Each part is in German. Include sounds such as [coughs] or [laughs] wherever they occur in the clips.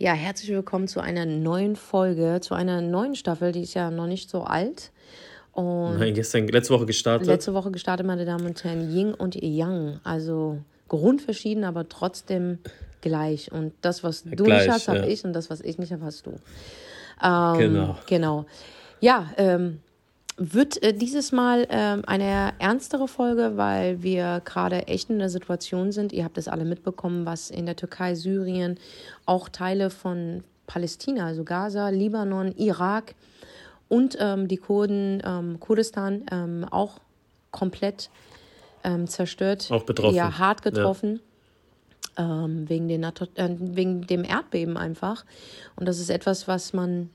Ja, herzlich willkommen zu einer neuen Folge, zu einer neuen Staffel, die ist ja noch nicht so alt. Und Nein, gestern, letzte Woche gestartet. Letzte Woche gestartet, meine Damen und Herren, Ying und Yang. Also grundverschieden, aber trotzdem gleich. Und das, was du gleich, nicht hast, ja. habe ich und das, was ich nicht habe, hast du. Ähm, genau. Genau. Ja, ähm, wird äh, dieses Mal äh, eine ernstere Folge, weil wir gerade echt in der Situation sind. Ihr habt es alle mitbekommen, was in der Türkei, Syrien, auch Teile von Palästina, also Gaza, Libanon, Irak und ähm, die Kurden, ähm, Kurdistan ähm, auch komplett ähm, zerstört. Auch betroffen. Ja, hart getroffen. Ja. Ähm, wegen, den, äh, wegen dem Erdbeben einfach. Und das ist etwas, was man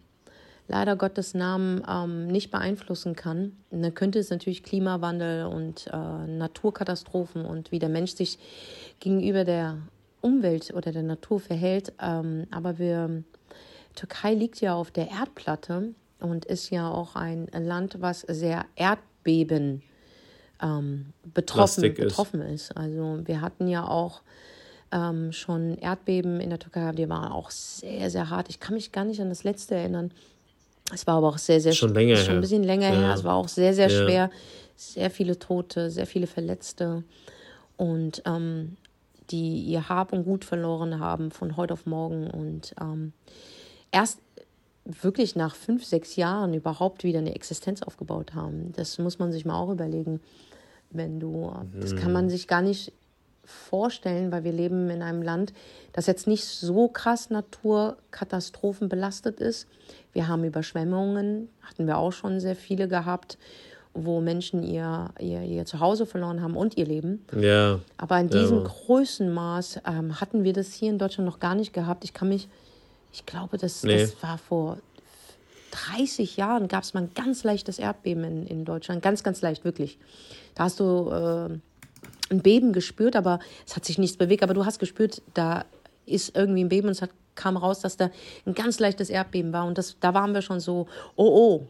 leider Gottes Namen ähm, nicht beeinflussen kann. Und dann könnte es natürlich Klimawandel und äh, Naturkatastrophen und wie der Mensch sich gegenüber der Umwelt oder der Natur verhält. Ähm, aber wir, Türkei liegt ja auf der Erdplatte und ist ja auch ein Land, was sehr Erdbeben ähm, betroffen, betroffen ist. ist. Also wir hatten ja auch ähm, schon Erdbeben in der Türkei, die waren auch sehr, sehr hart. Ich kann mich gar nicht an das letzte erinnern. Es war aber auch sehr, sehr schon länger schon ein bisschen länger ja. her. Es war auch sehr, sehr ja. schwer. Sehr viele Tote, sehr viele Verletzte und ähm, die ihr Hab und Gut verloren haben von heute auf morgen und ähm, erst wirklich nach fünf, sechs Jahren überhaupt wieder eine Existenz aufgebaut haben. Das muss man sich mal auch überlegen. Wenn du, das kann man mhm. sich gar nicht vorstellen, weil wir leben in einem Land, das jetzt nicht so krass Naturkatastrophen belastet ist. Wir haben Überschwemmungen, hatten wir auch schon sehr viele gehabt, wo Menschen ihr, ihr, ihr Zuhause verloren haben und ihr Leben. Ja. Aber in diesem ja. Größenmaß ähm, hatten wir das hier in Deutschland noch gar nicht gehabt. Ich kann mich, ich glaube, das, nee. das war vor 30 Jahren, gab es mal ein ganz leichtes Erdbeben in, in Deutschland. Ganz, ganz leicht, wirklich. Da hast du äh, ein Beben gespürt, aber es hat sich nichts bewegt. Aber du hast gespürt, da ist irgendwie ein Beben und es hat, kam raus, dass da ein ganz leichtes Erdbeben war. Und das, da waren wir schon so, oh, oh,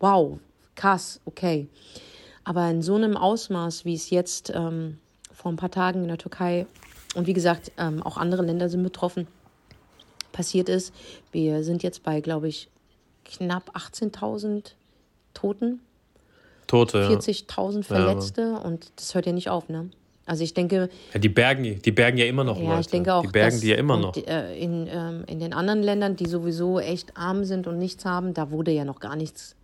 wow, krass, okay. Aber in so einem Ausmaß, wie es jetzt ähm, vor ein paar Tagen in der Türkei und wie gesagt, ähm, auch andere Länder sind betroffen, passiert ist. Wir sind jetzt bei, glaube ich, knapp 18.000 Toten. Tote. 40.000 Verletzte ja. und das hört ja nicht auf, ne? Also ich denke. Ja, die bergen, die bergen ja immer noch ja, Leute. Ich denke auch, die bergen die ja immer noch. Äh, in, ähm, in den anderen Ländern, die sowieso echt arm sind und nichts haben, da wurde ja noch gar nichts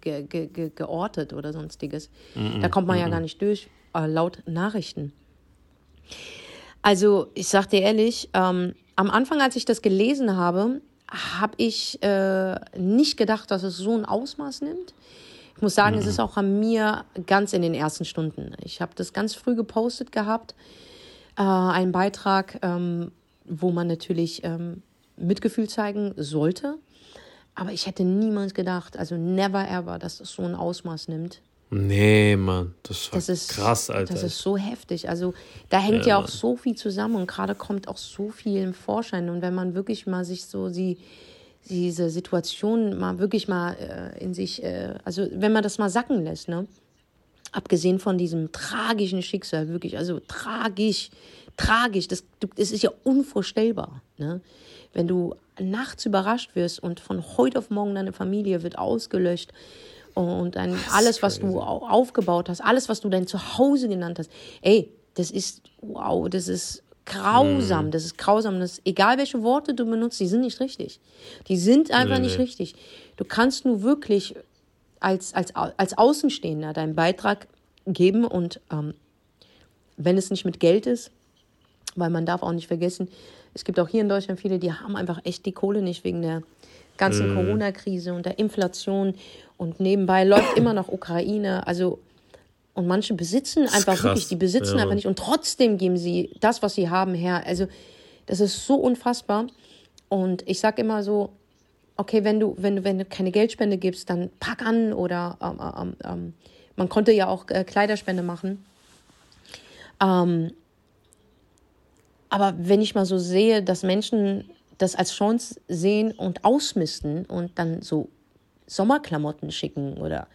ge ge ge geortet oder sonstiges. Mm -mm, da kommt man mm ja gar nicht durch, äh, laut Nachrichten. Also ich sag dir ehrlich, ähm, am Anfang, als ich das gelesen habe, habe ich äh, nicht gedacht, dass es so ein Ausmaß nimmt. Ich muss sagen, mhm. es ist auch an mir ganz in den ersten Stunden. Ich habe das ganz früh gepostet gehabt, äh, einen Beitrag, ähm, wo man natürlich ähm, Mitgefühl zeigen sollte. Aber ich hätte niemals gedacht, also never ever, dass das so ein Ausmaß nimmt. Nee, Mann, das das ist, krass, Alter. Das ist so heftig. Also da hängt ja, ja auch so viel zusammen und gerade kommt auch so viel im Vorschein. Und wenn man wirklich mal sich so sie diese Situation mal wirklich mal äh, in sich, äh, also wenn man das mal sacken lässt, ne? Abgesehen von diesem tragischen Schicksal, wirklich, also tragisch, tragisch, das, das ist ja unvorstellbar, ne? Wenn du nachts überrascht wirst und von heute auf morgen deine Familie wird ausgelöscht und dann alles, was du aufgebaut hast, alles, was du dein Zuhause genannt hast, ey, das ist, wow, das ist grausam. Mhm. Das ist grausam. Das, egal welche Worte du benutzt, die sind nicht richtig. Die sind einfach nee, nicht nee. richtig. Du kannst nur wirklich als, als, als Außenstehender deinen Beitrag geben und ähm, wenn es nicht mit Geld ist, weil man darf auch nicht vergessen, es gibt auch hier in Deutschland viele, die haben einfach echt die Kohle nicht wegen der ganzen mm. Corona-Krise und der Inflation und nebenbei läuft immer noch Ukraine. Also und manche besitzen einfach wirklich, die besitzen ja. einfach nicht und trotzdem geben sie das, was sie haben, her. Also das ist so unfassbar. Und ich sage immer so, okay, wenn du, wenn du, wenn du keine Geldspende gibst, dann pack an oder ähm, ähm, ähm, man konnte ja auch äh, Kleiderspende machen. Ähm, aber wenn ich mal so sehe, dass Menschen das als Chance sehen und ausmisten und dann so Sommerklamotten schicken oder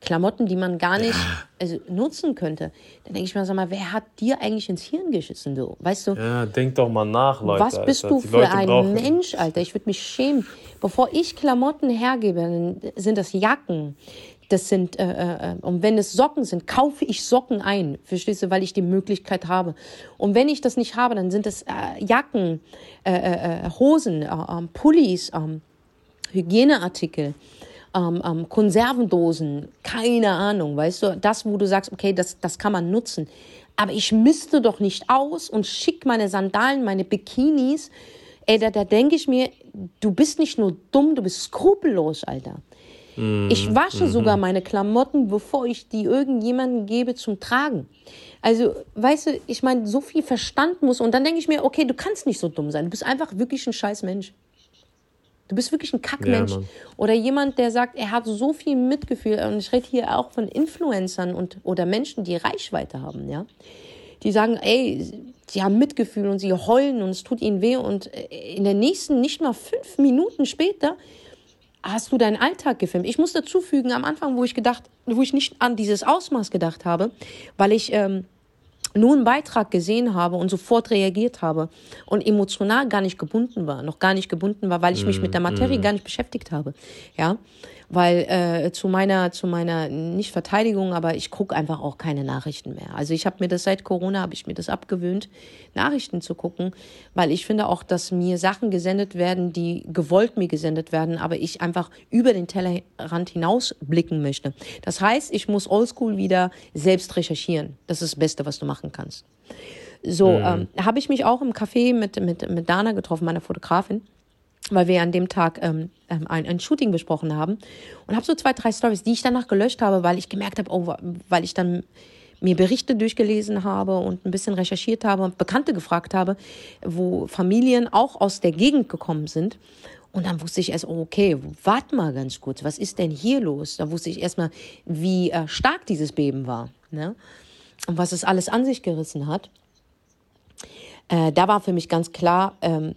Klamotten, die man gar nicht also, nutzen könnte. Dann denke ich mir, sag mal, wer hat dir eigentlich ins Hirn geschissen, du? Weißt du? Ja, denk doch mal nach, Leute. Was bist Alter. du für Leute ein brauchen. Mensch, Alter? Ich würde mich schämen. Bevor ich Klamotten hergebe, dann sind das Jacken. Das sind, äh, äh, und wenn es Socken sind, kaufe ich Socken ein, verstehst du, weil ich die Möglichkeit habe. Und wenn ich das nicht habe, dann sind es äh, Jacken, äh, äh, äh Hosen, äh, ähm, Pullis, äh, Hygieneartikel ähm, ähm, Konservendosen, keine Ahnung, weißt du, das, wo du sagst, okay, das, das kann man nutzen. Aber ich misste doch nicht aus und schick meine Sandalen, meine Bikinis. Ey, da, da denke ich mir, du bist nicht nur dumm, du bist skrupellos, Alter. Mm, ich wasche mm sogar meine Klamotten, bevor ich die irgendjemandem gebe zum Tragen. Also, weißt du, ich meine, so viel Verstand muss. Und dann denke ich mir, okay, du kannst nicht so dumm sein. Du bist einfach wirklich ein scheiß Mensch. Du bist wirklich ein Kackmensch. Ja, oder jemand, der sagt, er hat so viel Mitgefühl. Und ich rede hier auch von Influencern und, oder Menschen, die Reichweite haben, ja. Die sagen, ey, sie haben Mitgefühl und sie heulen und es tut ihnen weh. Und äh, in der nächsten, nicht mal fünf Minuten später, hast du deinen Alltag gefilmt. Ich muss dazu fügen, am Anfang, wo ich gedacht, wo ich nicht an dieses Ausmaß gedacht habe, weil ich ähm, nur einen Beitrag gesehen habe und sofort reagiert habe und emotional gar nicht gebunden war, noch gar nicht gebunden war, weil ich mich mit der Materie mm. gar nicht beschäftigt habe. Ja, weil äh, zu meiner zu meiner nicht Verteidigung, aber ich gucke einfach auch keine Nachrichten mehr. Also ich habe mir das seit Corona habe ich mir das abgewöhnt, Nachrichten zu gucken, weil ich finde auch, dass mir Sachen gesendet werden, die gewollt mir gesendet werden, aber ich einfach über den Tellerrand hinaus blicken möchte. Das heißt, ich muss Oldschool wieder selbst recherchieren. Das ist das Beste, was du machen kannst. So mhm. ähm, habe ich mich auch im Café mit mit mit Dana getroffen, meiner Fotografin weil wir an dem Tag ähm, ähm, ein, ein Shooting besprochen haben und habe so zwei, drei Stories, die ich danach gelöscht habe, weil ich gemerkt habe, oh, weil ich dann mir Berichte durchgelesen habe und ein bisschen recherchiert habe und Bekannte gefragt habe, wo Familien auch aus der Gegend gekommen sind. Und dann wusste ich erst, oh, okay, warte mal ganz kurz, was ist denn hier los? Da wusste ich erstmal, wie äh, stark dieses Beben war ne? und was es alles an sich gerissen hat äh, da war für mich ganz klar, ähm,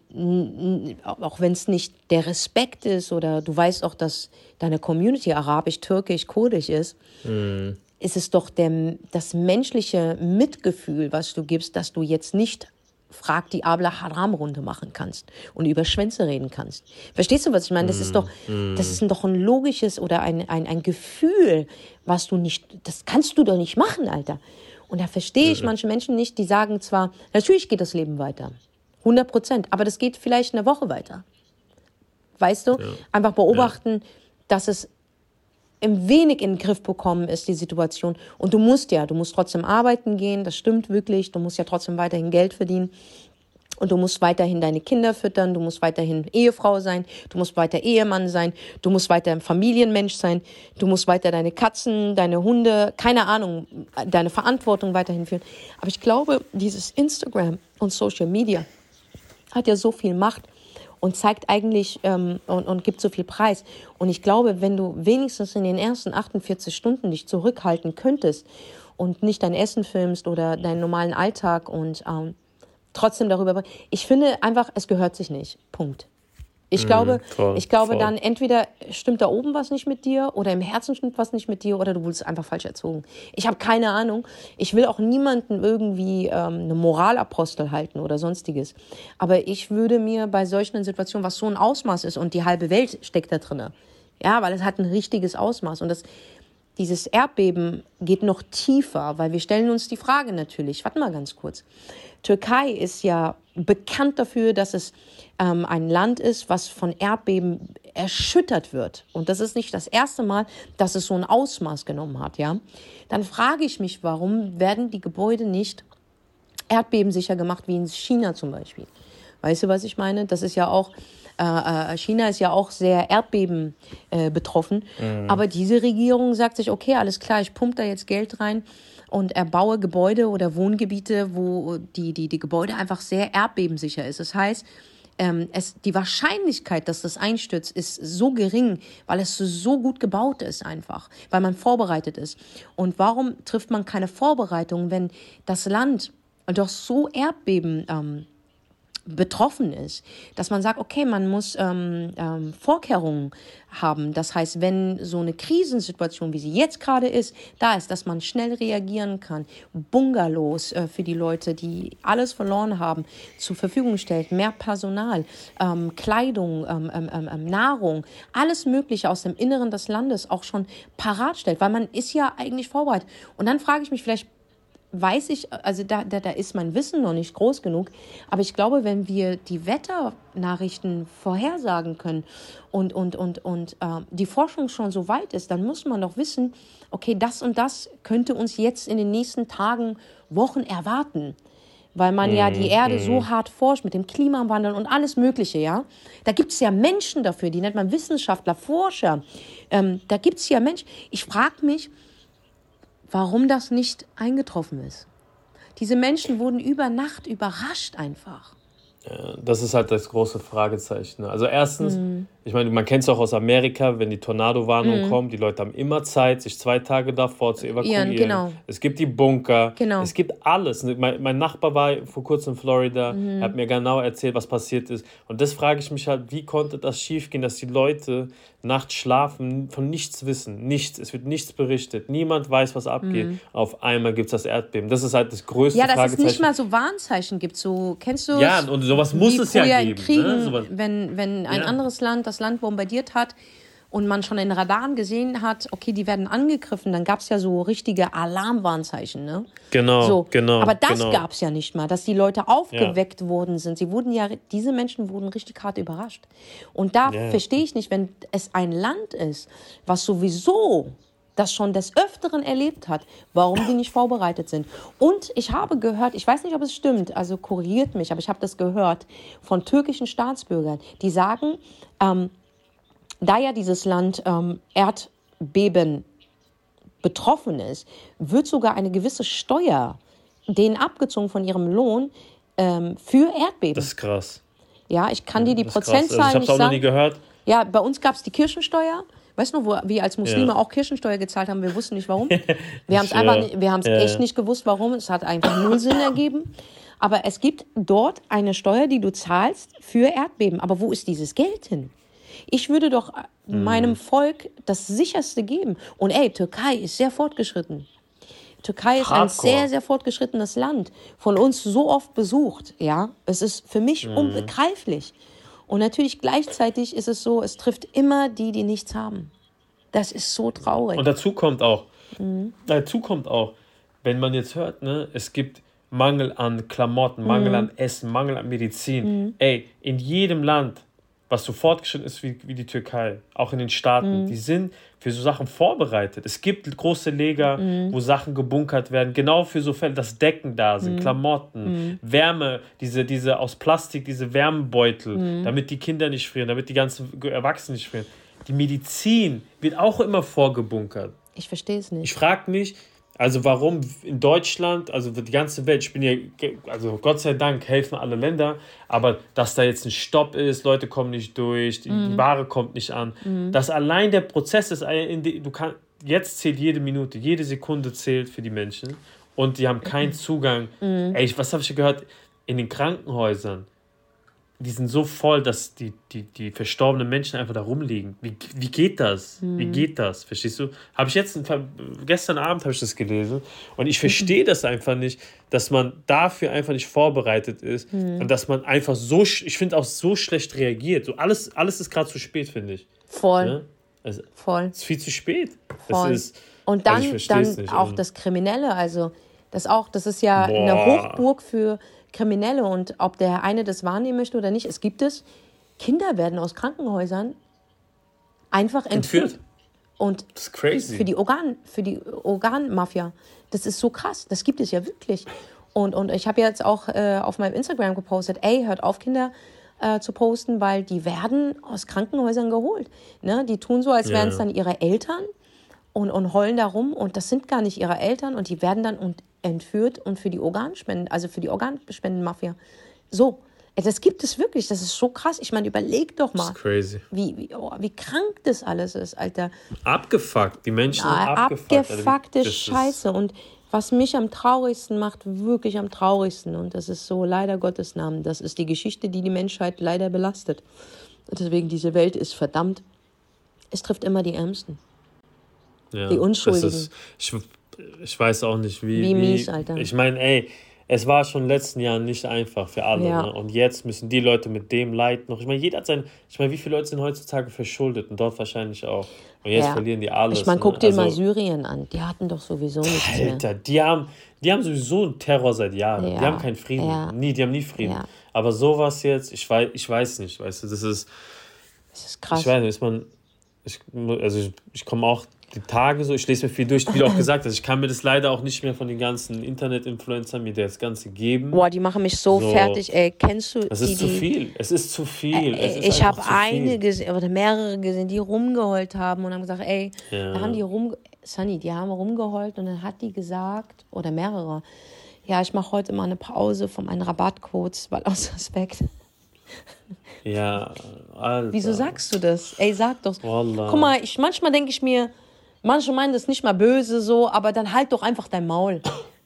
auch wenn es nicht der Respekt ist oder du weißt auch, dass deine Community arabisch, türkisch, kurdisch ist, mm. ist es doch der, das menschliche Mitgefühl, was du gibst, dass du jetzt nicht frag die Abla Haram Runde machen kannst und über Schwänze reden kannst. Verstehst du, was ich meine? Das ist doch, mm. das ist doch ein logisches oder ein, ein, ein Gefühl, was du nicht, das kannst du doch nicht machen, Alter. Und da verstehe ich manche Menschen nicht, die sagen zwar, natürlich geht das Leben weiter. 100 Prozent. Aber das geht vielleicht eine Woche weiter. Weißt du? Ja. Einfach beobachten, ja. dass es im wenig in den Griff bekommen ist, die Situation. Und du musst ja, du musst trotzdem arbeiten gehen, das stimmt wirklich. Du musst ja trotzdem weiterhin Geld verdienen. Und du musst weiterhin deine Kinder füttern, du musst weiterhin Ehefrau sein, du musst weiter Ehemann sein, du musst weiter ein Familienmensch sein, du musst weiter deine Katzen, deine Hunde, keine Ahnung, deine Verantwortung weiterhin führen. Aber ich glaube, dieses Instagram und Social Media hat ja so viel Macht und zeigt eigentlich ähm, und, und gibt so viel Preis. Und ich glaube, wenn du wenigstens in den ersten 48 Stunden dich zurückhalten könntest und nicht dein Essen filmst oder deinen normalen Alltag und ähm, trotzdem darüber. Ich finde einfach, es gehört sich nicht. Punkt. Ich glaube, mm, voll, ich glaube voll. dann entweder stimmt da oben was nicht mit dir oder im Herzen stimmt was nicht mit dir oder du wurdest einfach falsch erzogen. Ich habe keine Ahnung. Ich will auch niemanden irgendwie ähm, eine Moralapostel halten oder sonstiges. Aber ich würde mir bei solchen Situationen, was so ein Ausmaß ist und die halbe Welt steckt da drinne, ja, weil es hat ein richtiges Ausmaß und das dieses Erdbeben geht noch tiefer, weil wir stellen uns die Frage natürlich, warte mal ganz kurz. Türkei ist ja bekannt dafür, dass es ähm, ein Land ist, was von Erdbeben erschüttert wird. Und das ist nicht das erste Mal, dass es so ein Ausmaß genommen hat, ja. Dann frage ich mich, warum werden die Gebäude nicht erdbebensicher gemacht, wie in China zum Beispiel? Weißt du, was ich meine? Das ist ja auch, äh, äh China ist ja auch sehr Erdbeben äh, betroffen. Mhm. Aber diese Regierung sagt sich, okay, alles klar, ich pumpe da jetzt Geld rein und erbaue Gebäude oder Wohngebiete, wo die, die, die Gebäude einfach sehr erdbebensicher ist. Das heißt, ähm, es, die Wahrscheinlichkeit, dass das einstürzt, ist so gering, weil es so gut gebaut ist einfach, weil man vorbereitet ist. Und warum trifft man keine Vorbereitung, wenn das Land doch so Erdbeben ähm, betroffen ist, dass man sagt, okay, man muss ähm, ähm, Vorkehrungen haben. Das heißt, wenn so eine Krisensituation, wie sie jetzt gerade ist, da ist, dass man schnell reagieren kann, Bungalows äh, für die Leute, die alles verloren haben, zur Verfügung stellt, mehr Personal, ähm, Kleidung, ähm, ähm, ähm, Nahrung, alles Mögliche aus dem Inneren des Landes auch schon parat stellt, weil man ist ja eigentlich vorbereitet. Und dann frage ich mich vielleicht, weiß ich, also da, da, da ist mein Wissen noch nicht groß genug, aber ich glaube, wenn wir die Wetternachrichten vorhersagen können und, und, und, und äh, die Forschung schon so weit ist, dann muss man doch wissen, okay, das und das könnte uns jetzt in den nächsten Tagen, Wochen erwarten. Weil man ja die mhm, Erde so mhm. hart forscht mit dem Klimawandel und alles Mögliche, ja. Da gibt es ja Menschen dafür, die nennt man Wissenschaftler, Forscher. Ähm, da gibt es ja Menschen. Ich frage mich, warum das nicht eingetroffen ist. Diese Menschen wurden über Nacht überrascht einfach. Das ist halt das große Fragezeichen. Also erstens, mhm. Ich meine, man kennt es auch aus Amerika, wenn die Tornado-Warnung mhm. kommt, die Leute haben immer Zeit, sich zwei Tage davor zu evakuieren. Genau. Es gibt die Bunker, genau. es gibt alles. Mein, mein Nachbar war vor kurzem in Florida, mhm. hat mir genau erzählt, was passiert ist. Und das frage ich mich halt, wie konnte das schiefgehen, dass die Leute nachts schlafen, von nichts wissen, nichts, es wird nichts berichtet, niemand weiß, was abgeht. Mhm. Auf einmal gibt es das Erdbeben. Das ist halt das größte Ja, dass es nicht mal so Warnzeichen gibt. So, kennst du Ja, und sowas muss es ja geben. Ne? Kriegen, ne? wenn, wenn ein ja. anderes Land das Land bombardiert hat, und man schon in Radaren gesehen hat, okay, die werden angegriffen, dann gab es ja so richtige Alarmwarnzeichen. Ne? Genau, so. genau. Aber das genau. gab es ja nicht mal, dass die Leute aufgeweckt ja. worden sind. Sie wurden ja, diese Menschen wurden richtig hart überrascht. Und da ja. verstehe ich nicht, wenn es ein Land ist, was sowieso das schon des Öfteren erlebt hat, warum die nicht vorbereitet sind. Und ich habe gehört, ich weiß nicht, ob es stimmt, also korrigiert mich, aber ich habe das gehört von türkischen Staatsbürgern, die sagen, ähm, da ja dieses Land ähm, Erdbeben betroffen ist, wird sogar eine gewisse Steuer denen abgezogen von ihrem Lohn ähm, für Erdbeben. Das ist krass. Ja, ich kann dir die Prozentzahlen also ich nicht sagen. Ich habe auch noch nie gehört. Ja, bei uns gab es die Kirchensteuer. Weißt du, wo wir als Muslime ja. auch Kirchensteuer gezahlt haben? Wir wussten nicht warum. [laughs] Wir haben es einfach, wir haben es ja. echt nicht gewusst, warum. Es hat einfach null Sinn ergeben. Aber es gibt dort eine Steuer, die du zahlst für Erdbeben. Aber wo ist dieses Geld hin? Ich würde doch mhm. meinem Volk das sicherste geben. Und ey, Türkei ist sehr fortgeschritten. Türkei ist Hardcore. ein sehr, sehr fortgeschrittenes Land. Von uns so oft besucht. Ja, es ist für mich mhm. unbegreiflich. Und natürlich gleichzeitig ist es so, es trifft immer die, die nichts haben. Das ist so traurig. Und dazu kommt auch, mhm. dazu kommt auch, wenn man jetzt hört, ne, es gibt Mangel an Klamotten, Mangel mhm. an Essen, Mangel an Medizin. Mhm. Ey, in jedem Land was so fortgeschritten ist wie, wie die Türkei, auch in den Staaten, mhm. die sind für so Sachen vorbereitet. Es gibt große Lager, mhm. wo Sachen gebunkert werden, genau für so Fälle, dass Decken da sind, mhm. Klamotten, mhm. Wärme, diese, diese aus Plastik, diese Wärmebeutel, mhm. damit die Kinder nicht frieren, damit die ganzen Erwachsenen nicht frieren. Die Medizin wird auch immer vorgebunkert. Ich verstehe es nicht. Ich frage mich, also warum in Deutschland, also die ganze Welt, ich bin ja, also Gott sei Dank helfen alle Länder, aber dass da jetzt ein Stopp ist, Leute kommen nicht durch, die, mhm. die Ware kommt nicht an, mhm. dass allein der Prozess ist, du kannst, jetzt zählt jede Minute, jede Sekunde zählt für die Menschen und die haben keinen Zugang. Mhm. Ey, was habe ich gehört? In den Krankenhäusern die sind so voll, dass die, die, die verstorbenen Menschen einfach da rumliegen. Wie, wie geht das? Mhm. Wie geht das? Verstehst du? Habe ich jetzt, gestern Abend habe ich das gelesen und ich verstehe das einfach nicht, dass man dafür einfach nicht vorbereitet ist mhm. und dass man einfach so, ich finde auch so schlecht reagiert. So alles, alles ist gerade zu spät, finde ich. Voll. Ja? Also, Voll. Es ist viel zu spät. Voll. Ist, und dann, also dann auch also das Kriminelle, also das auch, das ist ja Boah. eine Hochburg für Kriminelle und ob der eine das wahrnehmen möchte oder nicht, es gibt es. Kinder werden aus Krankenhäusern einfach entführt. entführt. Und das ist crazy. Für die, Organ, für die Organmafia. Das ist so krass. Das gibt es ja wirklich. Und, und ich habe jetzt auch äh, auf meinem Instagram gepostet, ey, hört auf, Kinder äh, zu posten, weil die werden aus Krankenhäusern geholt. Ne? Die tun so, als wären es dann ihre Eltern und, und heulen da rum und das sind gar nicht ihre Eltern und die werden dann und entführt und für die Organspenden, also für die Organspendenmafia. So, das gibt es wirklich, das ist so krass. Ich meine, überleg doch mal. Das ist crazy. Wie, wie, oh, wie krank das alles ist, Alter. Abgefuckt, die Menschen Na, sind abgefuckt. Abgefuckte Alter, Scheiße. Und was mich am traurigsten macht, wirklich am traurigsten, und das ist so leider Gottes Namen, das ist die Geschichte, die die Menschheit leider belastet. Deswegen, diese Welt ist verdammt. Es trifft immer die Ärmsten. Ja, die Unschuldigen. Ist, ich, ich weiß auch nicht, wie. Wie mies, Alter. Ich meine, ey, es war schon in den letzten Jahren nicht einfach für alle. Ja. Ne? Und jetzt müssen die Leute mit dem Leid noch. Ich meine, jeder hat sein. Ich meine, wie viele Leute sind heutzutage verschuldet und dort wahrscheinlich auch. Und jetzt ja. verlieren die alles. Ich meine, guck ne? dir also, mal Syrien an. Die hatten doch sowieso nichts Alter, mehr. die haben, die haben sowieso einen Terror seit Jahren. Ja. Die haben keinen Frieden. Nie, die haben nie Frieden. Aber sowas jetzt, ich weiß, ich weiß nicht, weißt du, das ist. Das ist krass. Ich weiß nicht, ist man. Ich, also ich, ich komme auch die Tage so, ich lese mir viel durch, wie du auch gesagt hast, ich kann mir das leider auch nicht mehr von den ganzen Internet-Influencern mir das Ganze geben. Boah, die machen mich so, so fertig, ey. Kennst du Es ist die, zu viel. Es ist zu viel. Äh, ist ich habe eine gesehen, oder mehrere gesehen, die rumgeheult haben und haben gesagt, ey, ja. da haben die rum, Sunny, die haben rumgeheult und dann hat die gesagt, oder mehrere, ja, ich mache heute mal eine Pause von meinen Rabattcodes, weil aus Respekt. Ja, Alter. Wieso sagst du das? Ey, sag doch. Wallah. Guck mal, ich, manchmal denke ich mir, Manche meinen das nicht mal böse so, aber dann halt doch einfach dein Maul.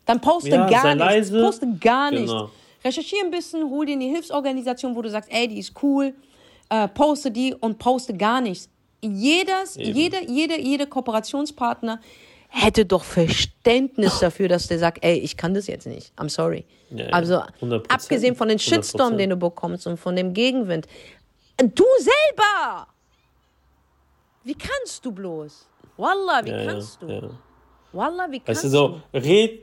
Dann poste ja, gar nichts. Leise. Poste gar genau. nichts. Recherchiere ein bisschen, hol dir eine Hilfsorganisation, wo du sagst, ey, die ist cool, äh, poste die und poste gar nichts. Jedes, jeder, jeder, jeder Kooperationspartner hätte doch Verständnis dafür, dass der sagt, ey, ich kann das jetzt nicht. I'm sorry. Ja. Also abgesehen von den Shitstorm, 100%. den du bekommst und von dem Gegenwind. Du selber! Wie kannst du bloß? Wallah, wie ja, kannst ja, du? Ja. Wallah, wie kannst weißt du? so, red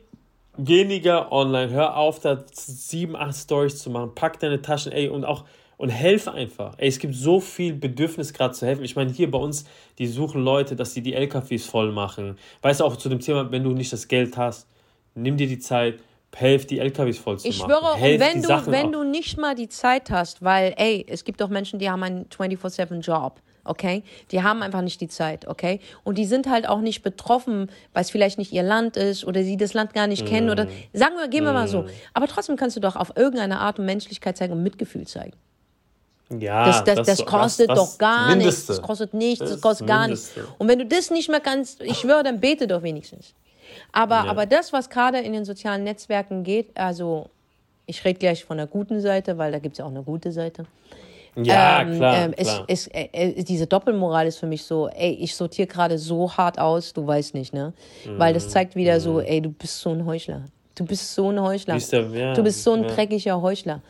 weniger online, hör auf, da sieben, acht Stories zu machen, pack deine Taschen, ey, und auch und helf einfach. Ey, es gibt so viel Bedürfnis gerade zu helfen. Ich meine, hier bei uns, die suchen Leute, dass die die LKWs voll machen. Weißt du, auch zu dem Thema, wenn du nicht das Geld hast, nimm dir die Zeit, helf die LKWs voll zu ich machen. Ich schwöre, helf und wenn, du, wenn du nicht mal die Zeit hast, weil, ey, es gibt doch Menschen, die haben einen 24-7-Job okay? Die haben einfach nicht die Zeit, okay? Und die sind halt auch nicht betroffen, weil es vielleicht nicht ihr Land ist oder sie das Land gar nicht mm. kennen oder sagen wir, gehen wir mm. mal so. Aber trotzdem kannst du doch auf irgendeine Art und Menschlichkeit zeigen und Mitgefühl zeigen. Ja, das, das, das, das kostet doch gar Mindeste. nichts. Das kostet nichts, das, kostet gar nichts. Und wenn du das nicht mehr kannst, ich schwöre, dann bete doch wenigstens. Aber, ja. aber das, was gerade in den sozialen Netzwerken geht, also ich rede gleich von der guten Seite, weil da gibt es ja auch eine gute Seite. Ja, ähm, klar. Ähm, klar. Es, es, äh, diese Doppelmoral ist für mich so, ey, ich sortiere gerade so hart aus, du weißt nicht, ne? Mhm. Weil das zeigt wieder mhm. so, ey, du bist so ein Heuchler. Du bist so ein Heuchler. Der, ja, du bist so ein ja. dreckiger Heuchler.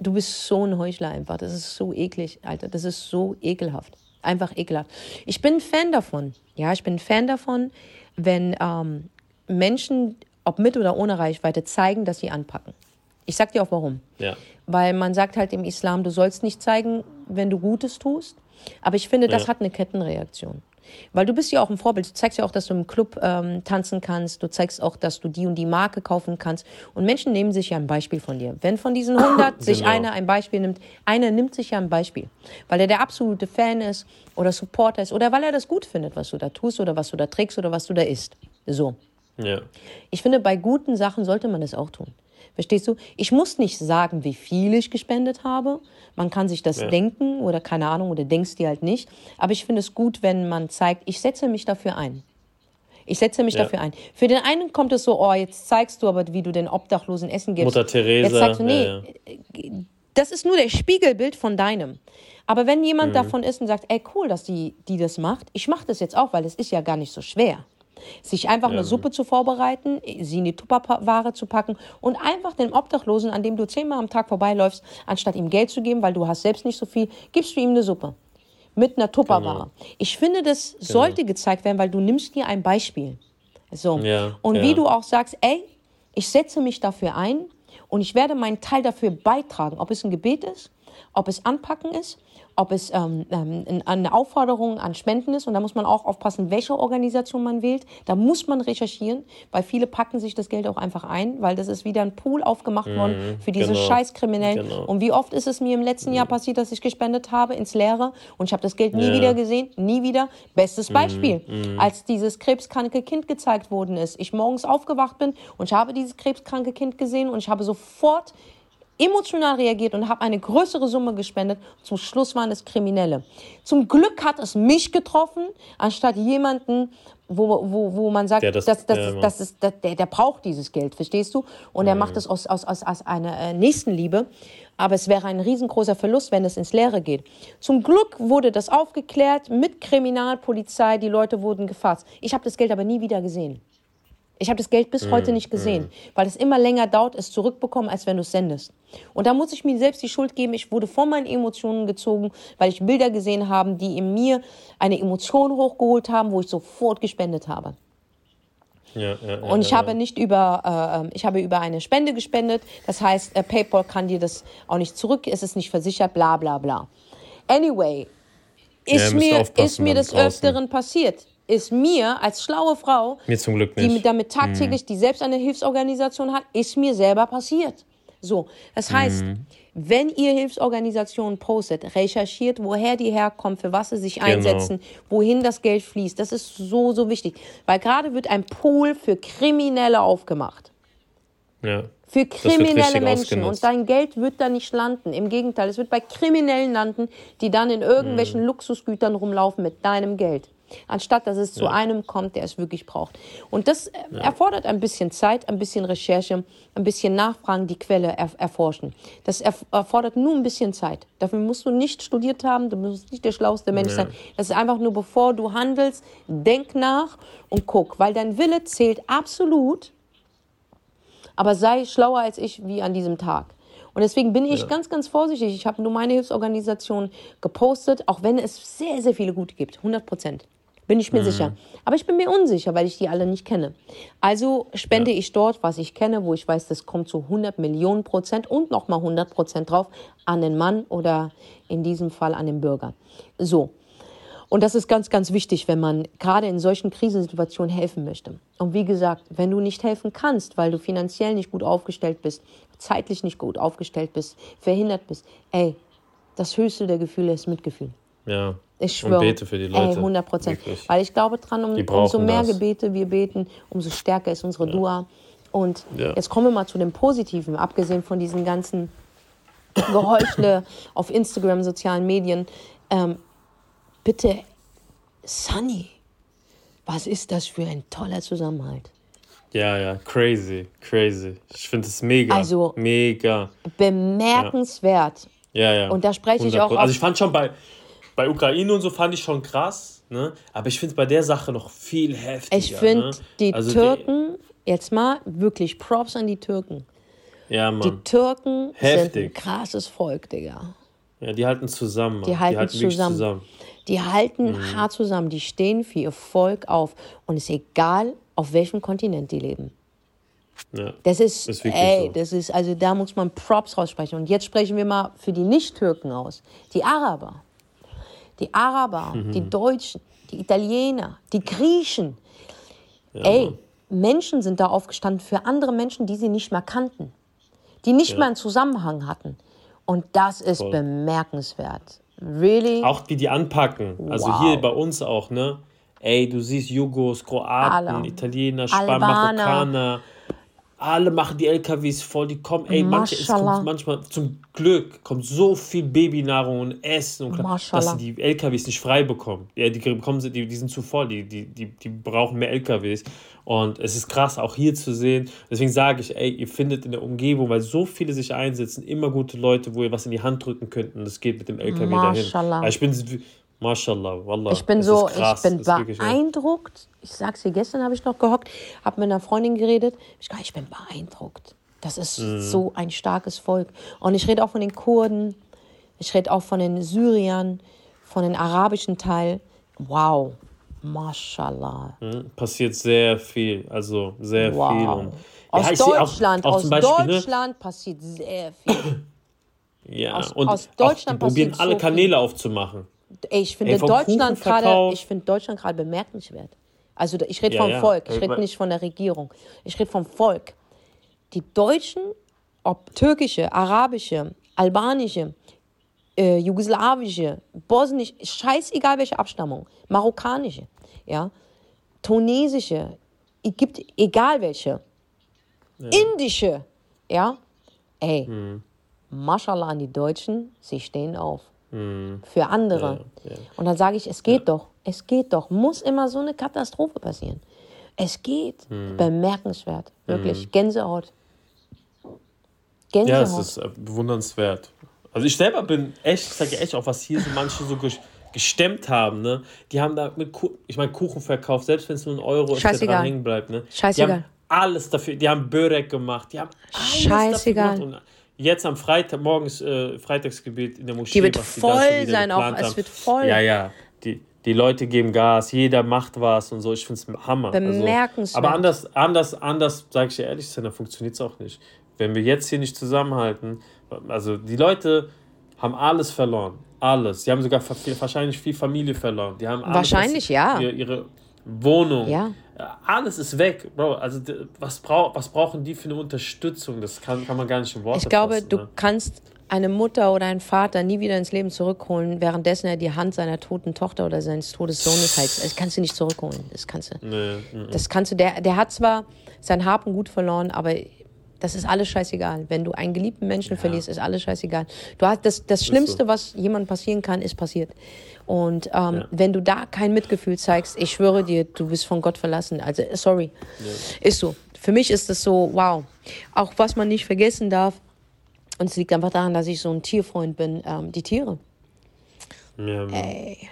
Du bist so ein Heuchler einfach. Das ist so eklig, Alter. Das ist so ekelhaft. Einfach ekelhaft. Ich bin ein Fan davon. Ja, ich bin ein Fan davon, wenn ähm, Menschen, ob mit oder ohne Reichweite, zeigen, dass sie anpacken. Ich sag dir auch warum. Ja. Weil man sagt halt im Islam, du sollst nicht zeigen, wenn du Gutes tust. Aber ich finde, das ja. hat eine Kettenreaktion. Weil du bist ja auch ein Vorbild. Du zeigst ja auch, dass du im Club ähm, tanzen kannst. Du zeigst auch, dass du die und die Marke kaufen kannst. Und Menschen nehmen sich ja ein Beispiel von dir. Wenn von diesen 100 [laughs] sich genau. einer ein Beispiel nimmt, einer nimmt sich ja ein Beispiel. Weil er der absolute Fan ist oder Supporter ist oder weil er das gut findet, was du da tust oder was du da trägst oder was du da isst. So. Ja. Ich finde, bei guten Sachen sollte man das auch tun. Verstehst du? Ich muss nicht sagen, wie viel ich gespendet habe. Man kann sich das ja. denken oder keine Ahnung oder denkst dir halt nicht. Aber ich finde es gut, wenn man zeigt, ich setze mich dafür ein. Ich setze mich ja. dafür ein. Für den einen kommt es so, oh, jetzt zeigst du aber, wie du den Obdachlosen Essen gibst. Mutter Teresa. Jetzt sagst du, nee, ja, das ist nur der Spiegelbild von deinem. Aber wenn jemand mhm. davon ist und sagt, ey, cool, dass die, die das macht, ich mache das jetzt auch, weil es ist ja gar nicht so schwer. Sich einfach ja. eine Suppe zu vorbereiten, sie in die Tupperware zu packen und einfach dem Obdachlosen, an dem du zehnmal am Tag vorbeiläufst, anstatt ihm Geld zu geben, weil du hast selbst nicht so viel, gibst du ihm eine Suppe mit einer Tupperware. Genau. Ich finde, das genau. sollte gezeigt werden, weil du nimmst dir ein Beispiel. So. Ja, und ja. wie du auch sagst, ey, ich setze mich dafür ein und ich werde meinen Teil dafür beitragen, ob es ein Gebet ist, ob es Anpacken ist, ob es ähm, ähm, eine Aufforderung an Spenden ist. Und da muss man auch aufpassen, welche Organisation man wählt. Da muss man recherchieren, weil viele packen sich das Geld auch einfach ein, weil das ist wieder ein Pool aufgemacht mhm, worden für diese genau, Scheißkriminellen. Genau. Und wie oft ist es mir im letzten mhm. Jahr passiert, dass ich gespendet habe ins Leere und ich habe das Geld nie ja. wieder gesehen, nie wieder. Bestes mhm, Beispiel, mhm, als dieses krebskranke Kind gezeigt worden ist. Ich morgens aufgewacht bin und ich habe dieses krebskranke Kind gesehen und ich habe sofort emotional reagiert und habe eine größere Summe gespendet. Zum Schluss waren es Kriminelle. Zum Glück hat es mich getroffen, anstatt jemanden, wo, wo, wo man sagt, ja, das, das, das, ja, das ist, das, der, der braucht dieses Geld, verstehst du? Und er macht es aus, aus, aus, aus einer äh, Nächstenliebe. Aber es wäre ein riesengroßer Verlust, wenn es ins Leere geht. Zum Glück wurde das aufgeklärt mit Kriminalpolizei, die Leute wurden gefasst. Ich habe das Geld aber nie wieder gesehen. Ich habe das Geld bis heute mm, nicht gesehen, mm. weil es immer länger dauert, es zurückbekommen, als wenn du es sendest. Und da muss ich mir selbst die Schuld geben. Ich wurde vor meinen Emotionen gezogen, weil ich Bilder gesehen habe, die in mir eine Emotion hochgeholt haben, wo ich sofort gespendet habe. Ja, ja, und ich ja, habe nicht über, äh, ähm, ich habe über eine Spende gespendet. Das heißt, äh, PayPal kann dir das auch nicht zurück, es ist nicht versichert, bla bla bla. Anyway, ist mir, ist mir des Öfteren passiert ist mir als schlaue Frau, mir zum Glück nicht. die damit tagtäglich, mhm. die selbst eine Hilfsorganisation hat, ist mir selber passiert. So, das heißt, mhm. wenn ihr Hilfsorganisationen postet, recherchiert, woher die herkommen, für was sie sich genau. einsetzen, wohin das Geld fließt. Das ist so, so wichtig. Weil gerade wird ein Pool für Kriminelle aufgemacht. Ja. Für kriminelle Menschen. Und dein Geld wird da nicht landen. Im Gegenteil, es wird bei Kriminellen landen, die dann in irgendwelchen mhm. Luxusgütern rumlaufen mit deinem Geld anstatt dass es ja. zu einem kommt, der es wirklich braucht. Und das ja. erfordert ein bisschen Zeit, ein bisschen Recherche, ein bisschen Nachfragen, die Quelle er erforschen. Das erf erfordert nur ein bisschen Zeit. Dafür musst du nicht studiert haben, du musst nicht der schlauste Mensch ja. sein. Das ist einfach nur, bevor du handelst, denk nach und guck, weil dein Wille zählt absolut, aber sei schlauer als ich wie an diesem Tag. Und deswegen bin ich ja. ganz, ganz vorsichtig. Ich habe nur meine Hilfsorganisation gepostet, auch wenn es sehr, sehr viele gute gibt. 100 Prozent. Bin ich mir mhm. sicher. Aber ich bin mir unsicher, weil ich die alle nicht kenne. Also spende ja. ich dort, was ich kenne, wo ich weiß, das kommt zu 100 Millionen Prozent und nochmal 100 Prozent drauf an den Mann oder in diesem Fall an den Bürger. So. Und das ist ganz, ganz wichtig, wenn man gerade in solchen Krisensituationen helfen möchte. Und wie gesagt, wenn du nicht helfen kannst, weil du finanziell nicht gut aufgestellt bist, zeitlich nicht gut aufgestellt bist, verhindert bist, ey, das höchste der Gefühle ist Mitgefühl. Ja. Ich schwöre. Und bete für die Leute. Ey, 100 Prozent. Weil ich glaube dran, um, umso mehr das. Gebete wir beten, umso stärker ist unsere ja. Dua. Und ja. jetzt kommen wir mal zu dem Positiven, abgesehen von diesen ganzen Geheuchle [laughs] auf Instagram, sozialen Medien. Ähm, bitte, Sunny, was ist das für ein toller Zusammenhalt? Ja, ja, crazy, crazy. Ich finde es mega. Also, mega. Bemerkenswert. Ja, ja. Und da spreche ich auch. Also, ich fand schon bei, bei Ukraine und so fand ich schon krass, ne? Aber ich finde es bei der Sache noch viel heftiger. Ich finde ne? die also Türken, die, jetzt mal wirklich Props an die Türken. Ja, Mann. Die Türken Heftig. sind ein krasses Volk, Digga. Ja, die halten zusammen. Mann. Die halten, die halten zusammen. zusammen. Die halten mhm. hart zusammen. Die stehen für ihr Volk auf. Und es ist egal, auf welchem Kontinent die leben. Ja, das ist, ist ey, so. das ist, also da muss man Props raussprechen. Und jetzt sprechen wir mal für die Nicht-Türken aus. Die Araber die Araber, mhm. die Deutschen, die Italiener, die Griechen. Ja. Ey, Menschen sind da aufgestanden für andere Menschen, die sie nicht mehr kannten, die nicht ja. mehr einen Zusammenhang hatten. Und das ist Voll. bemerkenswert. Really? Auch wie die anpacken. Wow. Also hier bei uns auch, ne? Ey, du siehst Jugos, Kroaten, Alle. Italiener, Spanier, Marokkaner alle machen die LKWs voll, die kommen, ey, manche, es kommt manchmal zum Glück kommt so viel Babynahrung und Essen, und dass sie die LKWs nicht frei bekommen. Ja, die bekommen sie, die, die sind zu voll, die, die, die, die brauchen mehr LKWs. Und es ist krass, auch hier zu sehen. Deswegen sage ich, ey, ihr findet in der Umgebung, weil so viele sich einsetzen, immer gute Leute, wo ihr was in die Hand drücken könnt und das geht mit dem LKW Maschallah. dahin. Ich bin Mashallah, Wallah. Ich bin so, ich bin beeindruckt. Ich sag's dir, gestern habe ich noch gehockt, habe mit einer Freundin geredet. Ich, ich bin beeindruckt. Das ist mhm. so ein starkes Volk. Und ich rede auch von den Kurden, ich rede auch von den Syriern, von den arabischen Teil. Wow, Mashallah. Mhm. Passiert sehr viel, also sehr wow. viel. Und, aus ja, Deutschland, auch, auch aus Beispiel, ne? Deutschland ne? passiert sehr viel. ja, aus, und aus Deutschland auch, die probieren alle so Kanäle viel. aufzumachen. Ey, ich finde Ey, Deutschland gerade, ich finde Deutschland gerade bemerkenswert. Also ich rede ja, vom ja. Volk, ich rede nicht von der Regierung. Ich rede vom Volk. Die Deutschen, ob türkische, arabische, albanische, äh, jugoslawische, bosnische, scheißegal welche Abstammung, marokkanische, ja, tunesische, Ägypt, egal welche, ja. indische, ja, ey, mhm. Maschallah an die Deutschen, sie stehen auf. Mhm. Für andere. Ja, ja. Und dann sage ich, es geht ja. doch, es geht doch. Muss immer so eine Katastrophe passieren. Es geht. Mhm. Bemerkenswert. Wirklich. Mhm. Gänsehaut. Gänsehaut. Ja, es ist äh, bewundernswert. Also ich selber bin echt, ich sage echt auch, was hier so manche so gestemmt haben, ne? Die haben da mit, Kuh ich meine, Kuchen verkauft, selbst wenn es nur ein Euro ist, der dran hängen bleibt, ne? Scheißegal. Die haben alles dafür, die haben Börek gemacht, die haben alles Scheißegal. dafür gemacht. Und jetzt am Freitag, morgens äh, Freitagsgebet in der Moschee. Die wird voll sein, auch es wird voll. Ja, ja, die, die Leute geben Gas, jeder macht was und so. Ich finde es Hammer. Also, Bemerkenswert. Also, aber anders, anders, anders, sage ich dir ehrlich, dann funktioniert es auch nicht. Wenn wir jetzt hier nicht zusammenhalten, also die Leute haben alles verloren. Alles. Sie haben sogar wahrscheinlich viel Familie verloren. Die haben alles, wahrscheinlich, ja. Ihre, ihre Wohnung. Ja. Alles ist weg, Bro. Also was, brauch, was brauchen die für eine Unterstützung? Das kann, kann man gar nicht in Worte Ich glaube, fassen, du ne? kannst eine Mutter oder einen Vater nie wieder ins Leben zurückholen, währenddessen er die Hand seiner toten Tochter oder seines Todessohnes hält. Das kannst du nicht zurückholen. Das kannst du. Nee, das kannst du. Der, der hat zwar sein Hab und Gut verloren, aber das ist alles scheißegal. Wenn du einen geliebten Menschen ja. verlierst, ist alles scheißegal. Du hast das, das Schlimmste, so. was jemandem passieren kann, ist passiert. Und ähm, ja. wenn du da kein Mitgefühl zeigst, ich schwöre dir, du bist von Gott verlassen. Also, sorry. Ja. Ist so. Für mich ist das so, wow. Auch was man nicht vergessen darf, und es liegt einfach daran, dass ich so ein Tierfreund bin, ähm, die Tiere. Ja, Ey.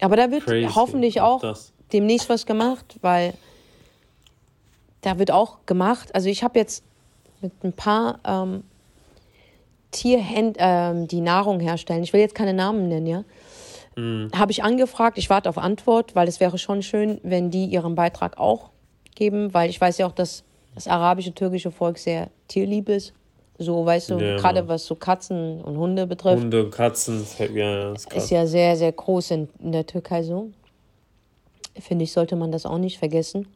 Aber da wird Crazy. hoffentlich auch das. demnächst was gemacht, weil da wird auch gemacht. Also ich habe jetzt mit ein paar ähm, Tierhänd ähm, die Nahrung herstellen. Ich will jetzt keine Namen nennen, ja. Mhm. Habe ich angefragt. Ich warte auf Antwort, weil es wäre schon schön, wenn die ihren Beitrag auch geben, weil ich weiß ja auch, dass das arabische, türkische Volk sehr tierlieb ist. So, weißt du, ja. gerade was so Katzen und Hunde betrifft. Hunde, Katzen, ja, ist, ist ja sehr, sehr groß in, in der Türkei so. Finde ich, sollte man das auch nicht vergessen.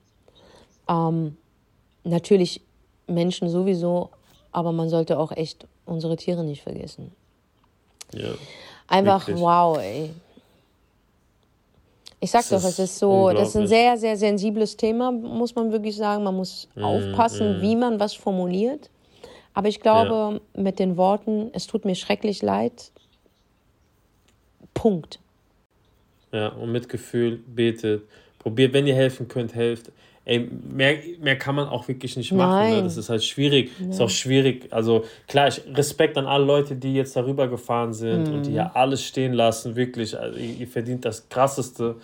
Ähm, natürlich Menschen sowieso, aber man sollte auch echt unsere Tiere nicht vergessen. Ja. Einfach wirklich. wow, ey. Ich sag das doch, es ist so, das ist ein sehr, sehr sensibles Thema, muss man wirklich sagen. Man muss mm, aufpassen, mm. wie man was formuliert. Aber ich glaube, ja. mit den Worten, es tut mir schrecklich leid. Punkt. Ja, und mit Gefühl betet. Probiert, wenn ihr helfen könnt, helft ey, mehr, mehr kann man auch wirklich nicht machen. Ne? Das ist halt schwierig. Ja. Ist auch schwierig. Also klar, ich Respekt an alle Leute, die jetzt darüber gefahren sind mhm. und die ja alles stehen lassen. Wirklich, also, ihr, ihr verdient das Krasseste.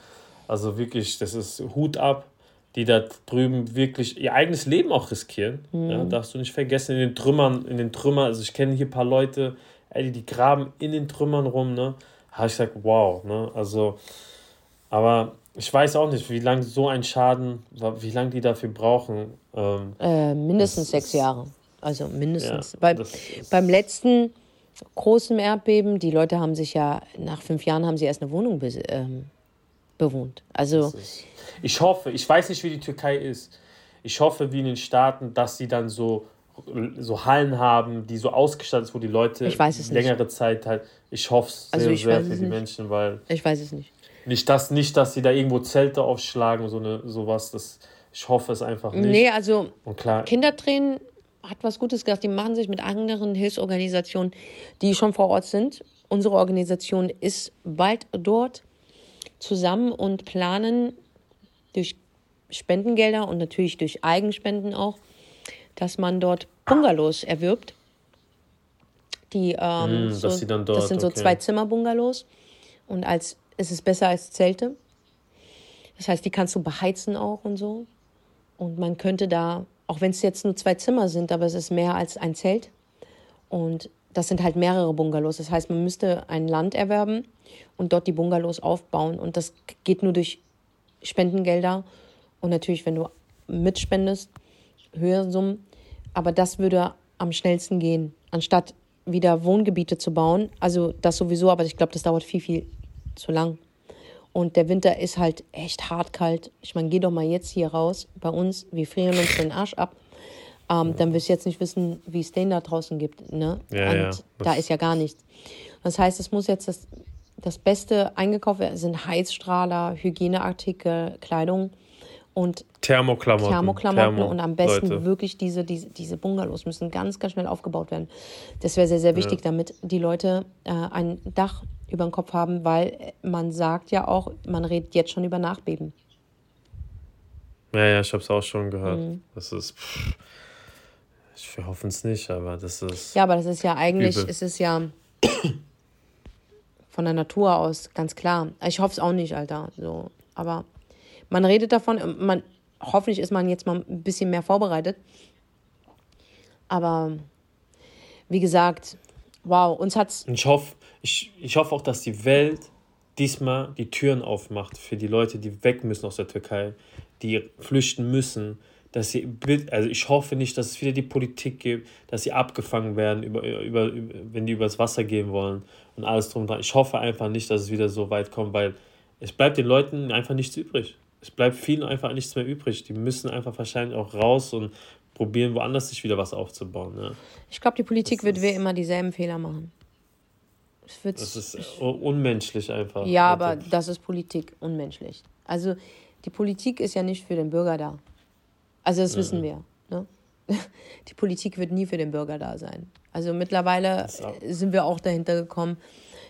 Also wirklich, das ist Hut ab, die da drüben wirklich ihr eigenes Leben auch riskieren. Mhm. Ja, darfst du nicht vergessen, in den Trümmern, in den Trümmern, also ich kenne hier ein paar Leute, ey, die, die graben in den Trümmern rum, ne? Da habe ich gesagt, wow, ne? Also, aber ich weiß auch nicht, wie lange so ein Schaden, wie lange die dafür brauchen. Ähm, äh, mindestens sechs Jahre. Also mindestens. Ja, Bei, beim letzten großen Erdbeben, die Leute haben sich ja, nach fünf Jahren haben sie erst eine Wohnung be ähm, bewohnt. Also. Ich hoffe, ich weiß nicht, wie die Türkei ist. Ich hoffe, wie in den Staaten, dass sie dann so, so Hallen haben, die so ausgestattet sind, wo die Leute längere nicht. Zeit halt. Ich hoffe es sehr, also sehr für die nicht. Menschen, weil. Ich weiß es nicht. Nicht, dass, nicht, dass sie da irgendwo Zelte aufschlagen, so eine, sowas. Das, ich hoffe es einfach nicht. Nee, also Und klar, Kindertränen hat was Gutes gesagt. Die machen sich mit anderen Hilfsorganisationen, die schon vor Ort sind. Unsere Organisation ist bald dort zusammen und planen durch Spendengelder und natürlich durch Eigenspenden auch, dass man dort Bungalows erwirbt. Die, ähm, mm, so, das sind so okay. zwei Zimmer-Bungalows. Und als es ist besser als Zelte. Das heißt, die kannst du beheizen auch und so. Und man könnte da, auch wenn es jetzt nur zwei Zimmer sind, aber es ist mehr als ein Zelt. Und das sind halt mehrere Bungalows. Das heißt, man müsste ein Land erwerben und dort die Bungalows aufbauen. Und das geht nur durch Spendengelder. Und natürlich, wenn du mitspendest, höhere Summen. Aber das würde am schnellsten gehen, anstatt wieder Wohngebiete zu bauen. Also das sowieso, aber ich glaube, das dauert viel, viel zu lang. Und der Winter ist halt echt hart kalt. Ich meine, geh doch mal jetzt hier raus bei uns. Wir frieren uns den Arsch ab. Ähm, dann wirst du jetzt nicht wissen, wie es den da draußen gibt. Ne? Ja, Und ja. da ist ja gar nichts. Das heißt, es muss jetzt das, das Beste eingekauft werden. Es sind Heizstrahler, Hygieneartikel, Kleidung. Und Thermoklamotten, Thermoklamotten Thermo und am besten Leute. wirklich diese, diese, diese Bungalows müssen ganz, ganz schnell aufgebaut werden. Das wäre sehr, sehr wichtig, ja. damit die Leute äh, ein Dach über dem Kopf haben, weil man sagt ja auch, man redet jetzt schon über Nachbeben. Ja, ja, ich habe es auch schon gehört. Mhm. Das ist. Pff, wir hoffen es nicht, aber das ist. Ja, aber das ist ja eigentlich, übel. es ist ja von der Natur aus ganz klar. Ich hoffe es auch nicht, Alter. So, aber man redet davon, man, hoffentlich ist man jetzt mal ein bisschen mehr vorbereitet. Aber wie gesagt, wow, uns hat's. Ich hoffe, ich, ich hoffe auch, dass die Welt diesmal die Türen aufmacht für die Leute, die weg müssen aus der Türkei, die flüchten müssen. Dass sie, also ich hoffe nicht, dass es wieder die Politik gibt, dass sie abgefangen werden, über, über, über, wenn die übers Wasser gehen wollen und alles drum und dran. Ich hoffe einfach nicht, dass es wieder so weit kommt, weil es bleibt den Leuten einfach nichts übrig es bleibt vielen einfach nichts mehr übrig. Die müssen einfach wahrscheinlich auch raus und probieren, woanders sich wieder was aufzubauen. Ja. Ich glaube, die Politik das wird wie immer dieselben Fehler machen. das ist unmenschlich einfach. Ja, aber das ist Politik, unmenschlich. Also die Politik ist ja nicht für den Bürger da. Also das mhm. wissen wir. Ne? [laughs] Die Politik wird nie für den Bürger da sein. Also mittlerweile sind wir auch dahinter gekommen,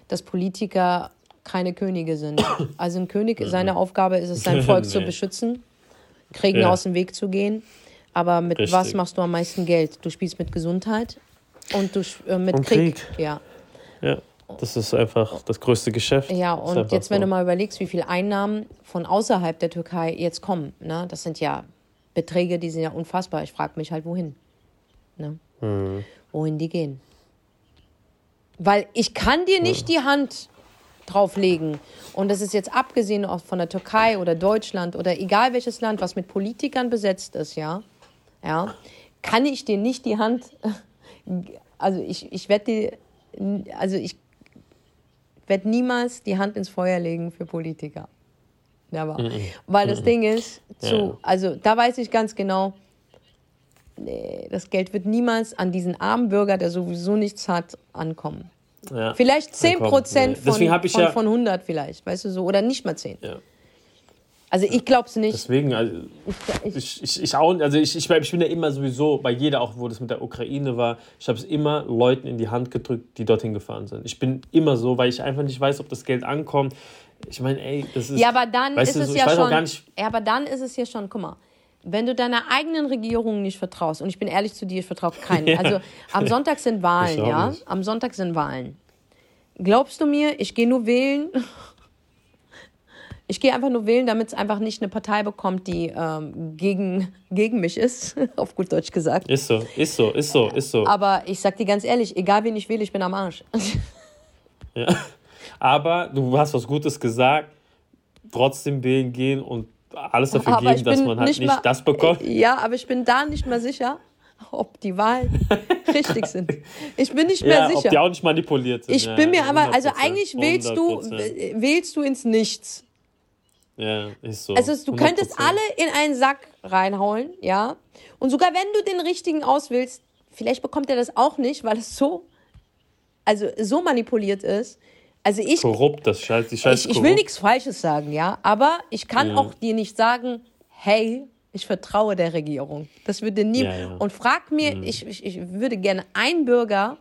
dass Politiker keine Könige sind. [coughs] Also ein König, seine Aufgabe ist es, sein [laughs] Volk nee. zu beschützen, Kriegen ja. aus dem Weg zu gehen. Aber mit Richtig. was machst du am meisten Geld? Du spielst mit Gesundheit und du äh, mit und Krieg. Krieg. Ja. Ja. Das ist einfach das größte Geschäft. Ja, und jetzt, wenn so. du mal überlegst, wie viele Einnahmen von außerhalb der Türkei jetzt kommen, ne? das sind ja Beträge, die sind ja unfassbar. Ich frage mich halt, wohin. Ne? Mhm. Wohin die gehen. Weil ich kann dir nicht ja. die Hand drauflegen. Und das ist jetzt abgesehen von der Türkei oder Deutschland oder egal welches Land, was mit Politikern besetzt ist, ja, ja, kann ich dir nicht die Hand, [laughs] also ich, ich werde dir, also ich werde niemals die Hand ins Feuer legen für Politiker. Aber, mhm. Weil das mhm. Ding ist, zu, ja. also da weiß ich ganz genau, nee, das Geld wird niemals an diesen armen Bürger, der sowieso nichts hat, ankommen. Ja, vielleicht 10 Prozent von, von, ja, von 100 vielleicht, weißt du so, oder nicht mal 10. Ja. Also ich glaube es nicht. Deswegen, also ich, ich, ich, ich, auch, also ich, ich, ich bin ja immer sowieso, bei jeder, auch wo das mit der Ukraine war, ich habe es immer Leuten in die Hand gedrückt, die dorthin gefahren sind. Ich bin immer so, weil ich einfach nicht weiß, ob das Geld ankommt. Ich meine, ey, das ist. Ja, aber dann ist es so, ja schon. Ja, aber dann ist es ja schon, guck mal, wenn du deiner eigenen Regierung nicht vertraust, und ich bin ehrlich zu dir, ich vertraue keinen. [laughs] ja. Also am Sonntag sind Wahlen, ja? Nicht. Am Sonntag sind Wahlen. Glaubst du mir, ich gehe nur wählen? [laughs] Ich gehe einfach nur wählen, damit es einfach nicht eine Partei bekommt, die ähm, gegen, gegen mich ist, [laughs] auf gut Deutsch gesagt. Ist so, ist so, ist so, ist so. Aber ich sag dir ganz ehrlich, egal wen ich wähle, ich bin am Arsch. ja. Aber du hast was Gutes gesagt, trotzdem wählen gehen und alles dafür aber geben, dass man halt nicht, nicht das bekommt. Ja, aber ich bin da nicht mehr sicher, ob die Wahlen [laughs] richtig sind. Ich bin nicht mehr ja, sicher. Ob die auch nicht manipuliert sind. Ich ja, bin mir aber, also eigentlich wählst 100%. du, wählst du ins Nichts. Ja, ist so. Also du 100%. könntest alle in einen Sack reinhauen, ja. Und sogar wenn du den richtigen auswählst, vielleicht bekommt er das auch nicht, weil es so, also so manipuliert ist, also ich. Korrupt, das scheiß, die Scheiß ich, ich will nichts Falsches sagen, ja, aber ich kann ja. auch dir nicht sagen, hey, ich vertraue der Regierung. Das würde nie. Ja, ja. Und frag mir, mhm. ich, ich, ich würde gerne einen Bürger,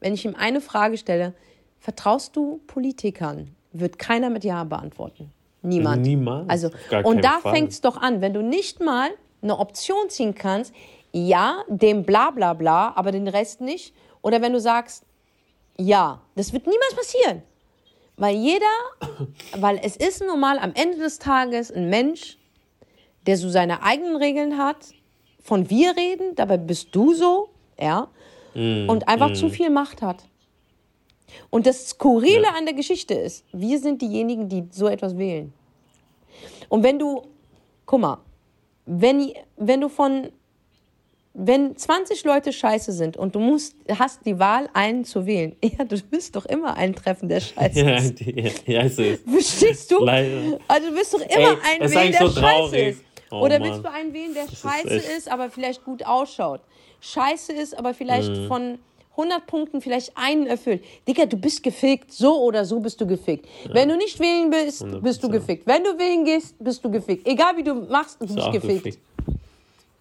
wenn ich ihm eine Frage stelle, vertraust du Politikern? Wird keiner mit Ja beantworten. Niemand. Niemand. Also, und da fängt es doch an, wenn du nicht mal eine Option ziehen kannst, ja, dem bla bla bla, aber den Rest nicht. Oder wenn du sagst, ja, das wird niemals passieren. Weil jeder, weil es ist nun mal am Ende des Tages ein Mensch, der so seine eigenen Regeln hat. Von wir reden, dabei bist du so, ja, mm, und einfach mm. zu viel Macht hat. Und das Skurrile ja. an der Geschichte ist, wir sind diejenigen, die so etwas wählen. Und wenn du, guck mal, wenn, wenn du von wenn 20 Leute scheiße sind und du musst, hast die Wahl, einen zu wählen, [laughs] ja, du wirst doch immer einen treffen, der scheiße ist. ja, die, ja, so ist. Verstehst du? Leider. Also du wirst doch immer Ey, einen wählen, der so scheiße ist. Oh, Oder willst du einen wählen, der das scheiße ist, ist, aber vielleicht gut ausschaut? Scheiße ist, aber vielleicht mhm. von 100 Punkten vielleicht einen erfüllt. Digga, du bist gefickt. So oder so bist du gefickt. Ja. Wenn du nicht wählen bist, 100%. bist du gefickt. Wenn du wählen gehst, bist du gefickt. Egal wie du machst, du bist gefickt. gefickt.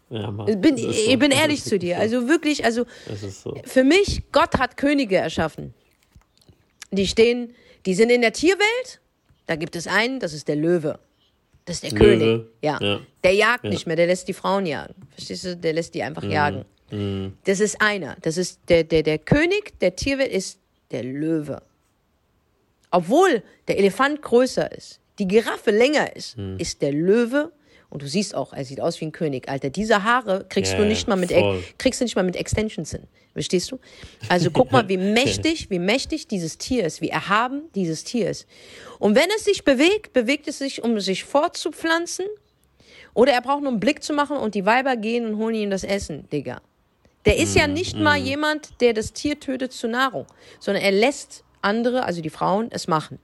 Ja. Bin, so. Ich bin ehrlich zu dir. So. Also wirklich, also so. für mich, Gott hat Könige erschaffen. Die stehen, die sind in der Tierwelt. Da gibt es einen, das ist der Löwe. Das ist der Löwe. König. Ja. ja. Der jagt ja. nicht mehr, der lässt die Frauen jagen. Verstehst du? Der lässt die einfach mhm. jagen. Mhm. Das ist einer. Das ist der, der, der König der Tierwelt ist der Löwe. Obwohl der Elefant größer ist, die Giraffe länger ist, mhm. ist der Löwe und du siehst auch, er sieht aus wie ein König. Alter, diese Haare kriegst ja, du nicht mal mit, kriegst du nicht mal mit Extensions hin. Verstehst du? Also guck mal, wie [laughs] mächtig, wie mächtig dieses Tier ist, wie erhaben dieses Tier ist. Und wenn es sich bewegt, bewegt es sich, um sich fortzupflanzen. Oder er braucht nur einen Blick zu machen und die Weiber gehen und holen ihm das Essen, Digga. Der ist mm, ja nicht mm. mal jemand, der das Tier tötet zur Nahrung, sondern er lässt andere, also die Frauen, es machen.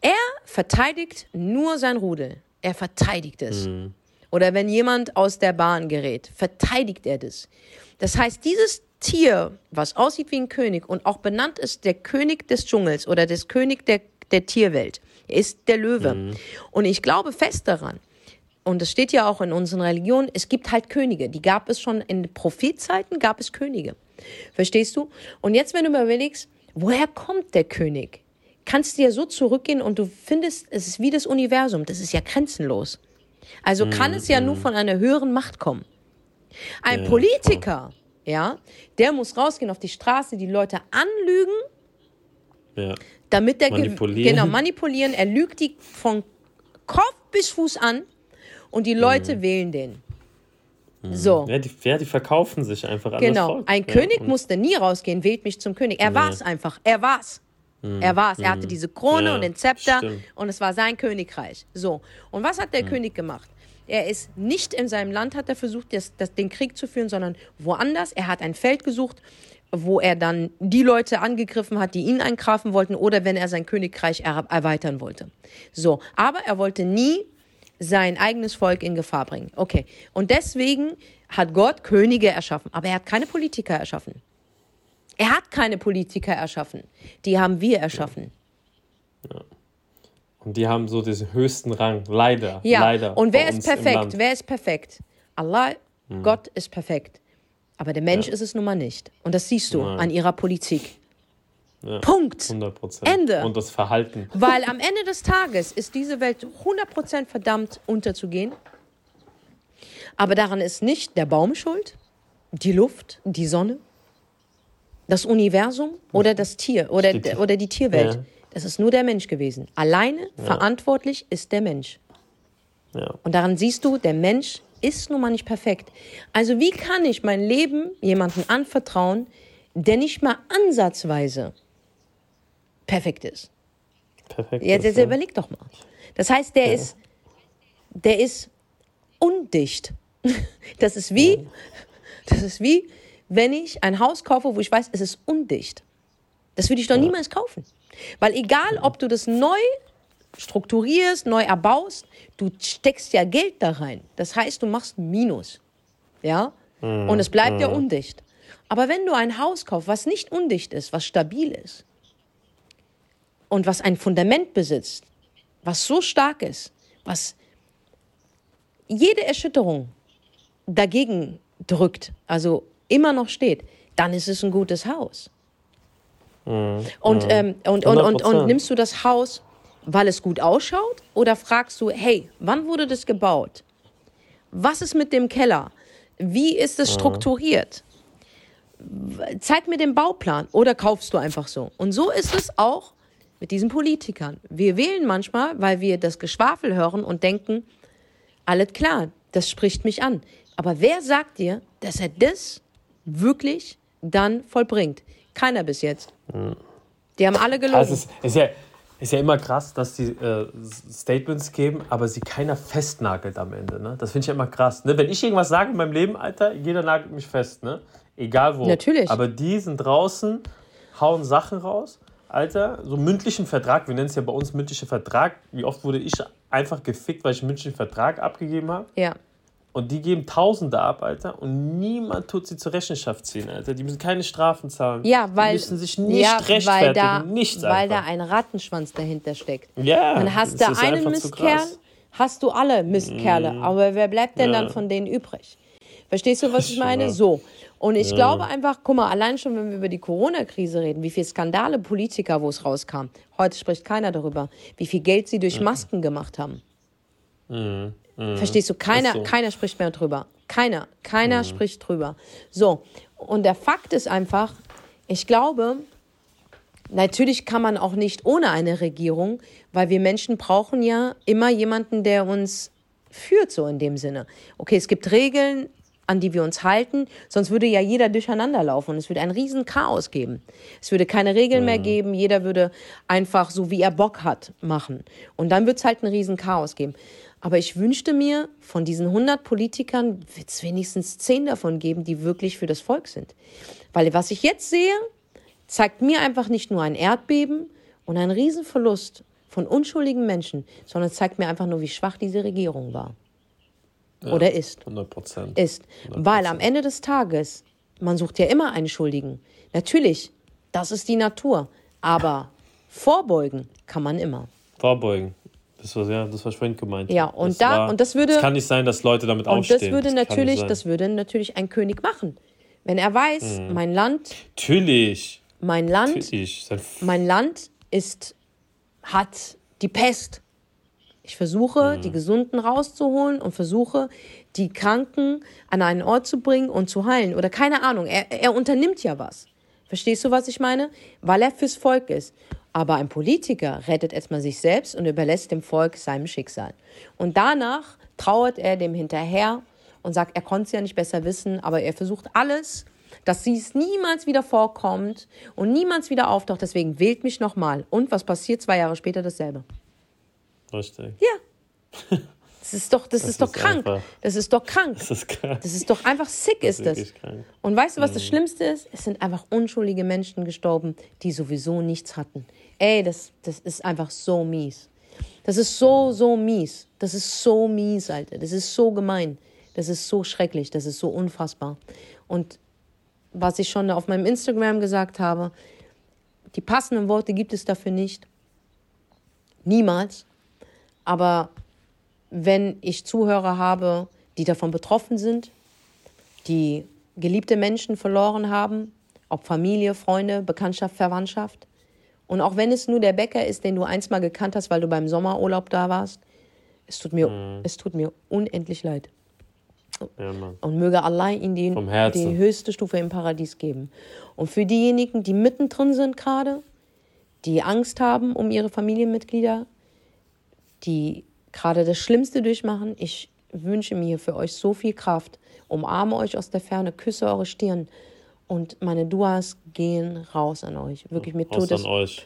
Er verteidigt nur sein Rudel. Er verteidigt es. Mhm. Oder wenn jemand aus der Bahn gerät, verteidigt er das. Das heißt, dieses Tier, was aussieht wie ein König und auch benannt ist der König des Dschungels oder des König der, der Tierwelt, ist der Löwe. Mhm. Und ich glaube fest daran, und es steht ja auch in unseren Religionen, es gibt halt Könige. Die gab es schon in Prophetzeiten, gab es Könige. Verstehst du? Und jetzt, wenn du mal überlegst, woher kommt der König? Kannst du ja so zurückgehen und du findest, es ist wie das Universum, das ist ja grenzenlos. Also kann mm, es ja nur von einer höheren Macht kommen. Ein ja, Politiker, voll. ja, der muss rausgehen auf die Straße, die Leute anlügen, ja. damit der manipulieren. genau manipulieren. Er lügt die von Kopf bis Fuß an und die Leute mm. wählen den. Mm. So. Ja die, ja, die verkaufen sich einfach an Genau. Ein König musste nie rausgehen, wählt mich zum König. Er war es einfach. Er war's. Mhm. Er war es. Er hatte mhm. diese Krone ja, und den Zepter stimmt. und es war sein Königreich. So. Und was hat der mhm. König gemacht? Er ist nicht in seinem Land, hat er versucht, das, das, den Krieg zu führen, sondern woanders. Er hat ein Feld gesucht, wo er dann die Leute angegriffen hat, die ihn einkaufen wollten oder wenn er sein Königreich er erweitern wollte. So. Aber er wollte nie sein eigenes Volk in Gefahr bringen. Okay. Und deswegen hat Gott Könige erschaffen, aber er hat keine Politiker erschaffen. Er hat keine Politiker erschaffen. Die haben wir erschaffen. Ja. Und die haben so diesen höchsten Rang, leider. Ja, leider und wer ist perfekt? Wer ist perfekt? Allah, mhm. Gott ist perfekt. Aber der Mensch ja. ist es nun mal nicht. Und das siehst du Nein. an ihrer Politik. Ja, Punkt. 100%. Ende. Und das Verhalten. Weil am Ende des Tages ist diese Welt 100% verdammt unterzugehen. Aber daran ist nicht der Baum schuld, die Luft, die Sonne, das Universum oder das Tier oder, oder die Tierwelt. Ja. Das ist nur der Mensch gewesen. Alleine ja. verantwortlich ist der Mensch. Ja. Und daran siehst du, der Mensch ist nun mal nicht perfekt. Also wie kann ich mein Leben jemandem anvertrauen, der nicht mal ansatzweise perfekt ist? Perfekt. Jetzt, jetzt überleg doch mal. Das heißt, der ist, der ist undicht. [laughs] Das ist wie, das ist wie, wenn ich ein Haus kaufe, wo ich weiß, es ist undicht. Das würde ich doch ja. niemals kaufen. Weil egal, ob du das neu strukturierst, neu erbaust, du steckst ja Geld da rein. Das heißt, du machst Minus. Ja? Mhm. Und es bleibt mhm. ja undicht. Aber wenn du ein Haus kaufst, was nicht undicht ist, was stabil ist und was ein Fundament besitzt, was so stark ist, was jede Erschütterung dagegen drückt, also immer noch steht, dann ist es ein gutes Haus. Mhm. Und, ähm, und, und, und, und nimmst du das Haus, weil es gut ausschaut? Oder fragst du, hey, wann wurde das gebaut? Was ist mit dem Keller? Wie ist es mhm. strukturiert? Zeig mir den Bauplan oder kaufst du einfach so? Und so ist es auch mit diesen Politikern. Wir wählen manchmal, weil wir das Geschwafel hören und denken, alles klar, das spricht mich an. Aber wer sagt dir, dass er das wirklich dann vollbringt. Keiner bis jetzt. Mhm. Die haben alle gelogen. Also es ist, ja, ist ja immer krass, dass die äh, Statements geben, aber sie keiner festnagelt am Ende. Ne? Das finde ich ja immer krass. Ne? Wenn ich irgendwas sage in meinem Leben, Alter, jeder nagelt mich fest. Ne? Egal wo. Natürlich. Aber die sind draußen, hauen Sachen raus. Alter, so mündlichen Vertrag, wir nennen es ja bei uns mündlicher Vertrag. Wie oft wurde ich einfach gefickt, weil ich einen mündlichen Vertrag abgegeben habe? Ja. Und die geben Tausende ab, Alter, und niemand tut sie zur Rechenschaft ziehen, Alter. Die müssen keine Strafen zahlen. Ja, weil. Die müssen sich nicht ja, rechtfertigen, weil da, nichts Weil einfach. da ein Rattenschwanz dahinter steckt. Ja. Dann hast du einen Mistkerl, hast du alle Mistkerle. Mm. Aber wer bleibt denn ja. dann von denen übrig? Verstehst du, was ich meine? So. Und ich ja. glaube einfach, guck mal, allein schon, wenn wir über die Corona-Krise reden, wie viele Skandale Politiker, wo es rauskam. Heute spricht keiner darüber. Wie viel Geld sie durch Masken gemacht haben. Mhm. Mhm. Verstehst du? Keiner, so. keiner spricht mehr drüber. Keiner, keiner mhm. spricht drüber. So, und der Fakt ist einfach, ich glaube, natürlich kann man auch nicht ohne eine Regierung, weil wir Menschen brauchen ja immer jemanden, der uns führt, so in dem Sinne. Okay, es gibt Regeln, an die wir uns halten, sonst würde ja jeder durcheinander laufen und es würde ein riesen Chaos geben. Es würde keine Regeln mhm. mehr geben, jeder würde einfach so, wie er Bock hat, machen. Und dann wird es halt ein riesen Chaos geben. Aber ich wünschte mir, von diesen 100 Politikern wird es wenigstens 10 davon geben, die wirklich für das Volk sind. Weil was ich jetzt sehe, zeigt mir einfach nicht nur ein Erdbeben und einen Riesenverlust von unschuldigen Menschen, sondern zeigt mir einfach nur, wie schwach diese Regierung war. Ja, Oder ist. 100 Prozent. Ist. 100%. Weil am Ende des Tages, man sucht ja immer einen Schuldigen. Natürlich, das ist die Natur. Aber vorbeugen kann man immer. Vorbeugen. Das war ja, das war vorhin gemeint. Ja, und das da war, und das würde. Es kann nicht sein, dass Leute damit und aufstehen. Das würde das natürlich, das würde natürlich ein König machen, wenn er weiß, mhm. mein Land. Natürlich. Mein Land. Natürlich. Mein Land ist hat die Pest. Ich versuche, mhm. die Gesunden rauszuholen und versuche, die Kranken an einen Ort zu bringen und zu heilen. Oder keine Ahnung, er, er unternimmt ja was. Verstehst du, was ich meine? Weil er fürs Volk ist. Aber ein Politiker rettet erstmal sich selbst und überlässt dem Volk seinem Schicksal. Und danach trauert er dem hinterher und sagt, er konnte es ja nicht besser wissen, aber er versucht alles, dass es niemals wieder vorkommt und niemals wieder auftaucht. Deswegen wählt mich nochmal. Und was passiert zwei Jahre später? Dasselbe. Richtig. Ja. [laughs] Das ist doch, das, das ist doch krank. Einfach, das ist doch krank. Das ist krank. Das ist doch einfach sick, das ist, ist das. Krank. Und weißt du, was das mhm. Schlimmste ist? Es sind einfach unschuldige Menschen gestorben, die sowieso nichts hatten. Ey, das, das ist einfach so mies. Das ist so, so mies. Das ist so mies, Alter. Das ist so gemein. Das ist so schrecklich. Das ist so unfassbar. Und was ich schon auf meinem Instagram gesagt habe, die passenden Worte gibt es dafür nicht. Niemals. Aber wenn ich Zuhörer habe, die davon betroffen sind, die geliebte Menschen verloren haben, ob Familie, Freunde, Bekanntschaft, Verwandtschaft. Und auch wenn es nur der Bäcker ist, den du einst mal gekannt hast, weil du beim Sommerurlaub da warst, es tut mir, mhm. es tut mir unendlich leid. Ja, und möge Allah ihnen die, die höchste Stufe im Paradies geben. Und für diejenigen, die mittendrin sind gerade, die Angst haben um ihre Familienmitglieder, die gerade das Schlimmste durchmachen. Ich wünsche mir für euch so viel Kraft. Umarme euch aus der Ferne, küsse eure Stirn. Und meine Duas gehen raus an euch. Wirklich, mir tut, es,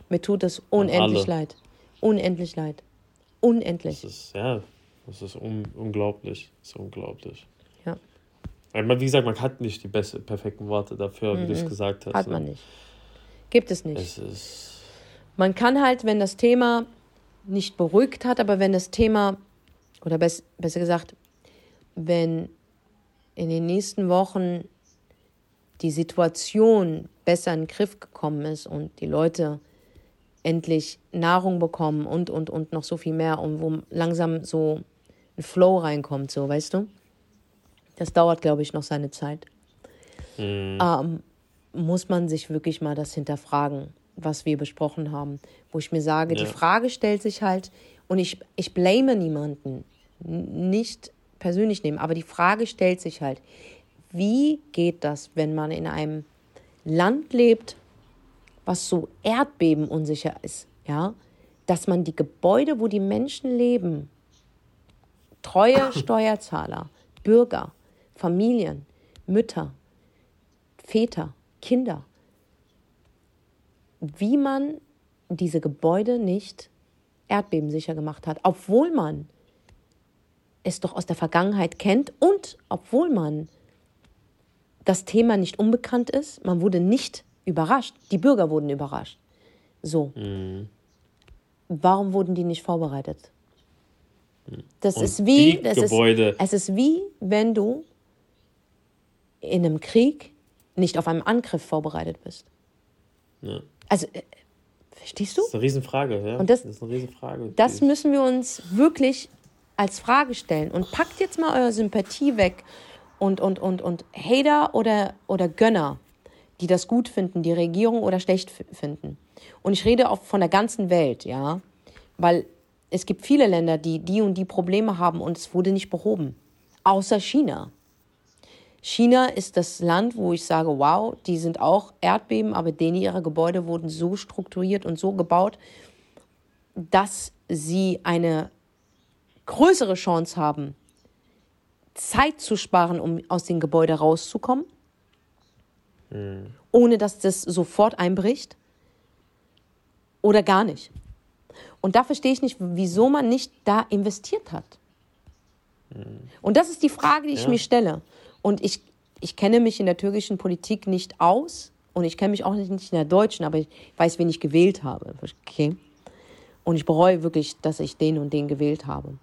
mir tut es unendlich leid. Unendlich leid. Unendlich. Das ist, ja, das ist un unglaublich. Das ist unglaublich. Ja. Wie gesagt, man hat nicht die beste, perfekten Worte dafür, wie mm -mm. du es gesagt hast. Hat man nicht. Gibt es nicht. Es ist man kann halt, wenn das Thema nicht beruhigt hat, aber wenn das Thema, oder bess, besser gesagt, wenn in den nächsten Wochen die Situation besser in den Griff gekommen ist und die Leute endlich Nahrung bekommen und, und, und noch so viel mehr und wo langsam so ein Flow reinkommt, so, weißt du? Das dauert, glaube ich, noch seine Zeit. Mhm. Ähm, muss man sich wirklich mal das hinterfragen was wir besprochen haben, wo ich mir sage, ja. die Frage stellt sich halt, und ich, ich blame niemanden, nicht persönlich nehmen, aber die Frage stellt sich halt, wie geht das, wenn man in einem Land lebt, was so erdbebenunsicher ist, ja, dass man die Gebäude, wo die Menschen leben, treue [coughs] Steuerzahler, Bürger, Familien, Mütter, Väter, Kinder, wie man diese Gebäude nicht erdbebensicher gemacht hat, obwohl man es doch aus der Vergangenheit kennt und obwohl man das Thema nicht unbekannt ist, man wurde nicht überrascht, die Bürger wurden überrascht. So. Mhm. Warum wurden die nicht vorbereitet? Das und ist wie, das Gebäude. Ist, es ist wie, wenn du in einem Krieg nicht auf einen Angriff vorbereitet bist. Ja. Also, äh, verstehst du? Das ist eine Riesenfrage, ja. Und das, das ist eine Riesenfrage. Das müssen wir uns wirklich als Frage stellen. Und packt jetzt mal eure Sympathie weg und, und, und, und Hater oder, oder Gönner, die das gut finden, die Regierung oder schlecht finden. Und ich rede auch von der ganzen Welt, ja. Weil es gibt viele Länder, die die und die Probleme haben und es wurde nicht behoben. Außer China. China ist das Land, wo ich sage, wow, die sind auch Erdbeben, aber denen ihre Gebäude wurden so strukturiert und so gebaut, dass sie eine größere Chance haben, Zeit zu sparen, um aus dem Gebäude rauszukommen, mhm. ohne dass das sofort einbricht oder gar nicht. Und da verstehe ich nicht, wieso man nicht da investiert hat. Mhm. Und das ist die Frage, die ich ja. mir stelle. Und ich, ich kenne mich in der türkischen Politik nicht aus und ich kenne mich auch nicht in der deutschen, aber ich weiß, wen ich gewählt habe. Okay? Und ich bereue wirklich, dass ich den und den gewählt habe.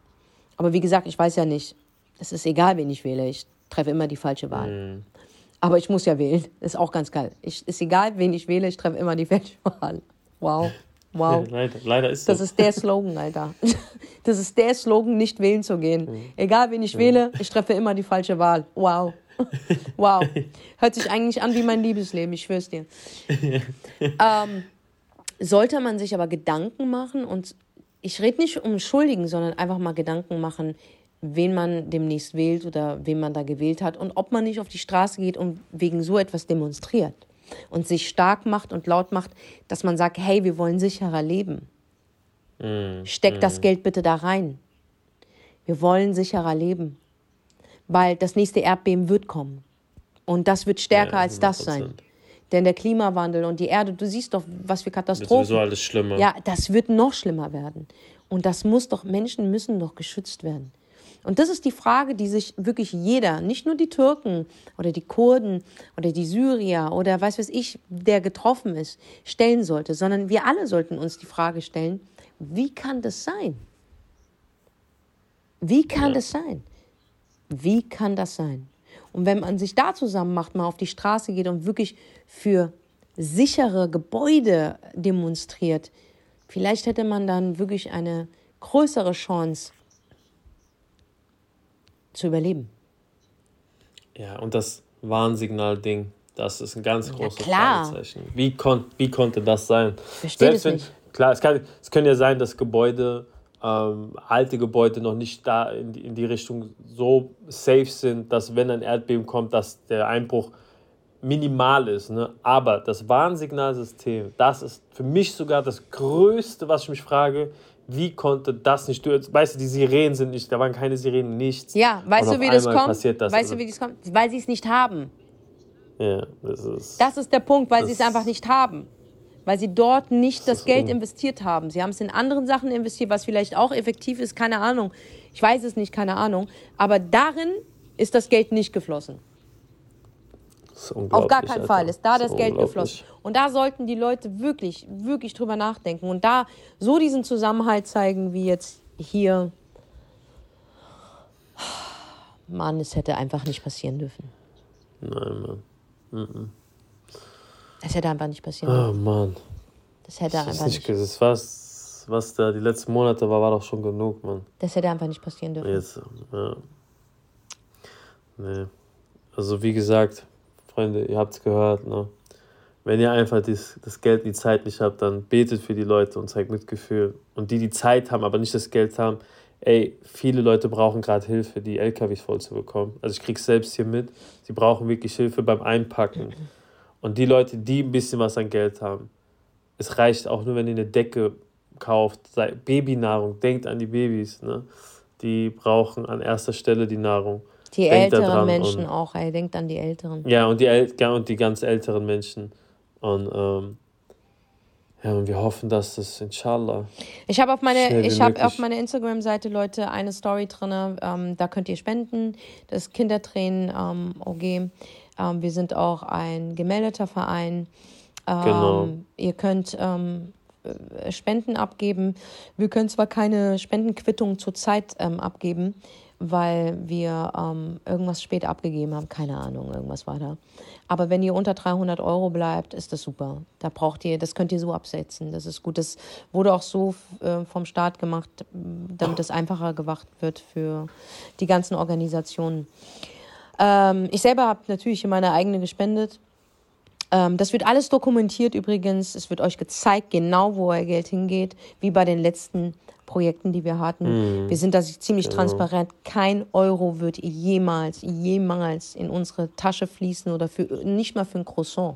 Aber wie gesagt, ich weiß ja nicht. Es ist egal, wen ich wähle. Ich treffe immer die falsche Wahl. Mhm. Aber ich muss ja wählen. Ist auch ganz geil. Ich, ist egal, wen ich wähle, ich treffe immer die [laughs] falsche Wahl. Wow. Wow. leider, leider ist so. Das ist der Slogan, Alter. [laughs] Das ist der Slogan, nicht wählen zu gehen. Mhm. Egal, wen ich mhm. wähle, ich treffe immer die falsche Wahl. Wow. [laughs] Wow. Hört sich eigentlich an wie mein Liebesleben, ich schwör's dir. ähm, sollte man sich aber Gedanken machen und ich rede nicht um Schuldigen, sondern einfach mal Gedanken machen, wen man demnächst wählt oder wen man da gewählt hat und ob man nicht auf die Straße geht und wegen so etwas demonstriert und sich stark macht und laut macht, dass man sagt, hey, wir wollen sicherer leben. Mm, Steck mm. das Geld bitte da rein. Wir wollen sicherer leben, weil das nächste Erdbeben wird kommen und das wird stärker ja, als das sein. Denn der Klimawandel und die Erde, du siehst doch, was für Katastrophen. Das ist alles schlimmer. Ja, das wird noch schlimmer werden. Und das muss doch, Menschen müssen doch geschützt werden. Und das ist die Frage, die sich wirklich jeder, nicht nur die Türken oder die Kurden oder die Syrier oder was weiß ich, der getroffen ist, stellen sollte, sondern wir alle sollten uns die Frage stellen, wie kann das sein? Wie kann ja. das sein? Wie kann das sein? Und wenn man sich da zusammen macht, mal auf die Straße geht und wirklich für sichere Gebäude demonstriert, vielleicht hätte man dann wirklich eine größere Chance zu überleben. Ja, und das Warnsignal-Ding, das ist ein ganz großes ja, Fragezeichen. Wie, kon wie konnte das sein? Verstehe das nicht. Klar, es, kann, es können ja sein, dass Gebäude ähm, alte Gebäude noch nicht da in die, in die Richtung so safe sind, dass wenn ein Erdbeben kommt, dass der Einbruch minimal ist. Ne? Aber das Warnsignalsystem, das ist für mich sogar das Größte, was ich mich frage, wie konnte das nicht durch? Weißt du, die Sirenen sind nicht, da waren keine Sirenen, nichts. Ja, weißt du, wie das kommt? Das. Weißt also, du, wie das kommt? Weil sie es nicht haben. Ja, das ist. Das ist der Punkt, weil sie es einfach nicht haben weil sie dort nicht das, das Geld investiert haben. Sie haben es in anderen Sachen investiert, was vielleicht auch effektiv ist, keine Ahnung. Ich weiß es nicht, keine Ahnung. Aber darin ist das Geld nicht geflossen. Auf gar keinen Alter. Fall ist da das, das Geld geflossen. Und da sollten die Leute wirklich, wirklich drüber nachdenken und da so diesen Zusammenhalt zeigen, wie jetzt hier. Mann, es hätte einfach nicht passieren dürfen. Nein, Mann. Mhm. Das hätte einfach nicht passieren Oh Mann. Das hätte das einfach nicht. nicht das was, was da die letzten Monate war, war doch schon genug, Mann. Das hätte einfach nicht passieren dürfen. Jetzt, ja. Nee. Also wie gesagt, Freunde, ihr habt es gehört, ne? Wenn ihr einfach dies, das Geld, die Zeit nicht habt, dann betet für die Leute und zeigt Mitgefühl. Und die, die Zeit haben, aber nicht das Geld haben, ey, viele Leute brauchen gerade Hilfe, die LKWs voll zu bekommen. Also ich krieg's selbst hier mit. Sie brauchen wirklich Hilfe beim Einpacken. Und die Leute, die ein bisschen was an Geld haben, es reicht auch nur, wenn ihr eine Decke kauft, Babynahrung, denkt an die Babys, ne? Die brauchen an erster Stelle die Nahrung. Die denkt älteren Menschen auch, ey, denkt an die Älteren. Ja, und die, El ja, und die ganz älteren Menschen. Und ähm, ja, und wir hoffen, dass das inshallah. Ich habe auf meine, ich habe auf meiner Instagram-Seite Leute eine Story drin. Ähm, da könnt ihr spenden. Das Kindertränen ähm, OG. Ähm, wir sind auch ein gemeldeter Verein. Ähm, genau. Ihr könnt ähm, äh, Spenden abgeben. Wir können zwar keine Spendenquittung zurzeit ähm, abgeben, weil wir ähm, irgendwas spät abgegeben haben. Keine Ahnung, irgendwas war da. Aber wenn ihr unter 300 Euro bleibt, ist das super. Da braucht ihr, das könnt ihr so absetzen. Das ist gut. Das wurde auch so äh, vom Staat gemacht, damit es einfacher gemacht wird für die ganzen Organisationen. Ähm, ich selber habe natürlich meine eigene gespendet. Ähm, das wird alles dokumentiert übrigens. Es wird euch gezeigt, genau wo euer Geld hingeht, wie bei den letzten Projekten, die wir hatten. Mhm. Wir sind da ziemlich genau. transparent. Kein Euro wird jemals, jemals in unsere Tasche fließen oder für, nicht mal für ein Croissant.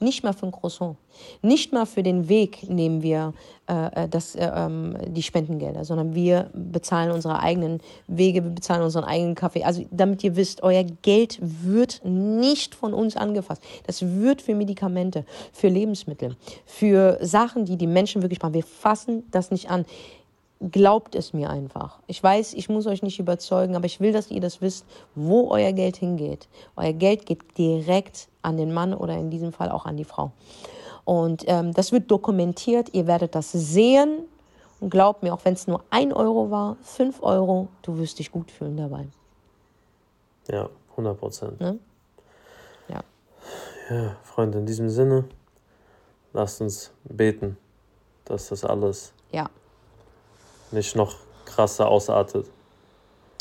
Nicht mal für ein Croissant. Nicht mal für den Weg nehmen wir äh, äh, das, äh, ähm, die Spendengelder, sondern wir bezahlen unsere eigenen Wege, wir bezahlen unseren eigenen Kaffee. Also damit ihr wisst, euer Geld wird nicht von uns angefasst. Das wird für Medikamente, für Lebensmittel, für Sachen, die die Menschen wirklich brauchen. Wir fassen das nicht an. Glaubt es mir einfach. Ich weiß, ich muss euch nicht überzeugen, aber ich will, dass ihr das wisst, wo euer Geld hingeht. Euer Geld geht direkt an den Mann oder in diesem Fall auch an die Frau. Und ähm, das wird dokumentiert, ihr werdet das sehen. Und glaubt mir, auch wenn es nur ein Euro war, fünf Euro, du wirst dich gut fühlen dabei. Ja, 100 Prozent. Ne? Ja. Ja, Freunde, in diesem Sinne, lasst uns beten, dass das alles ja nicht noch krasser ausartet.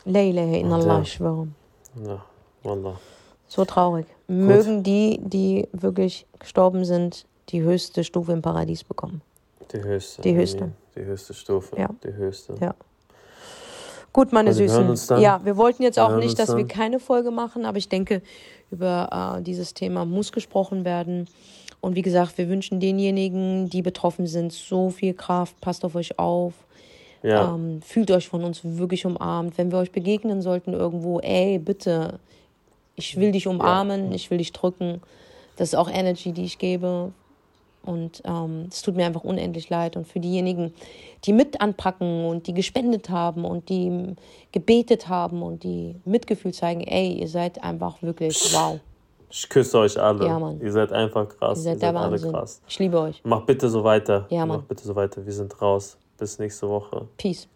Leila in Allah, ich schwöre. Ja, Wallah. So traurig. Gut. Mögen die, die wirklich gestorben sind, die höchste Stufe im Paradies bekommen. Die höchste. Die höchste. Die höchste Stufe. Ja. Die höchste. Ja. Gut, meine also Süßen. Ja, wir wollten jetzt auch nicht, dass wir keine Folge machen, aber ich denke, über äh, dieses Thema muss gesprochen werden. Und wie gesagt, wir wünschen denjenigen, die betroffen sind, so viel Kraft. Passt auf euch auf. Ja. Ähm, fühlt euch von uns wirklich umarmt. Wenn wir euch begegnen sollten irgendwo, ey, bitte, ich will dich umarmen, ja. ich will dich drücken. Das ist auch Energy, die ich gebe. Und ähm, es tut mir einfach unendlich leid. Und für diejenigen, die mit anpacken und die gespendet haben und die gebetet haben und die Mitgefühl zeigen, ey, ihr seid einfach wirklich wow. Ich küsse euch alle. Ja, Mann. Ihr seid einfach krass. Ihr seid, ihr seid alle krass. Ich liebe euch. Mach bitte so weiter. Ja, Mann. Mach bitte so weiter. Wir sind raus. Bis nächste Woche. Peace.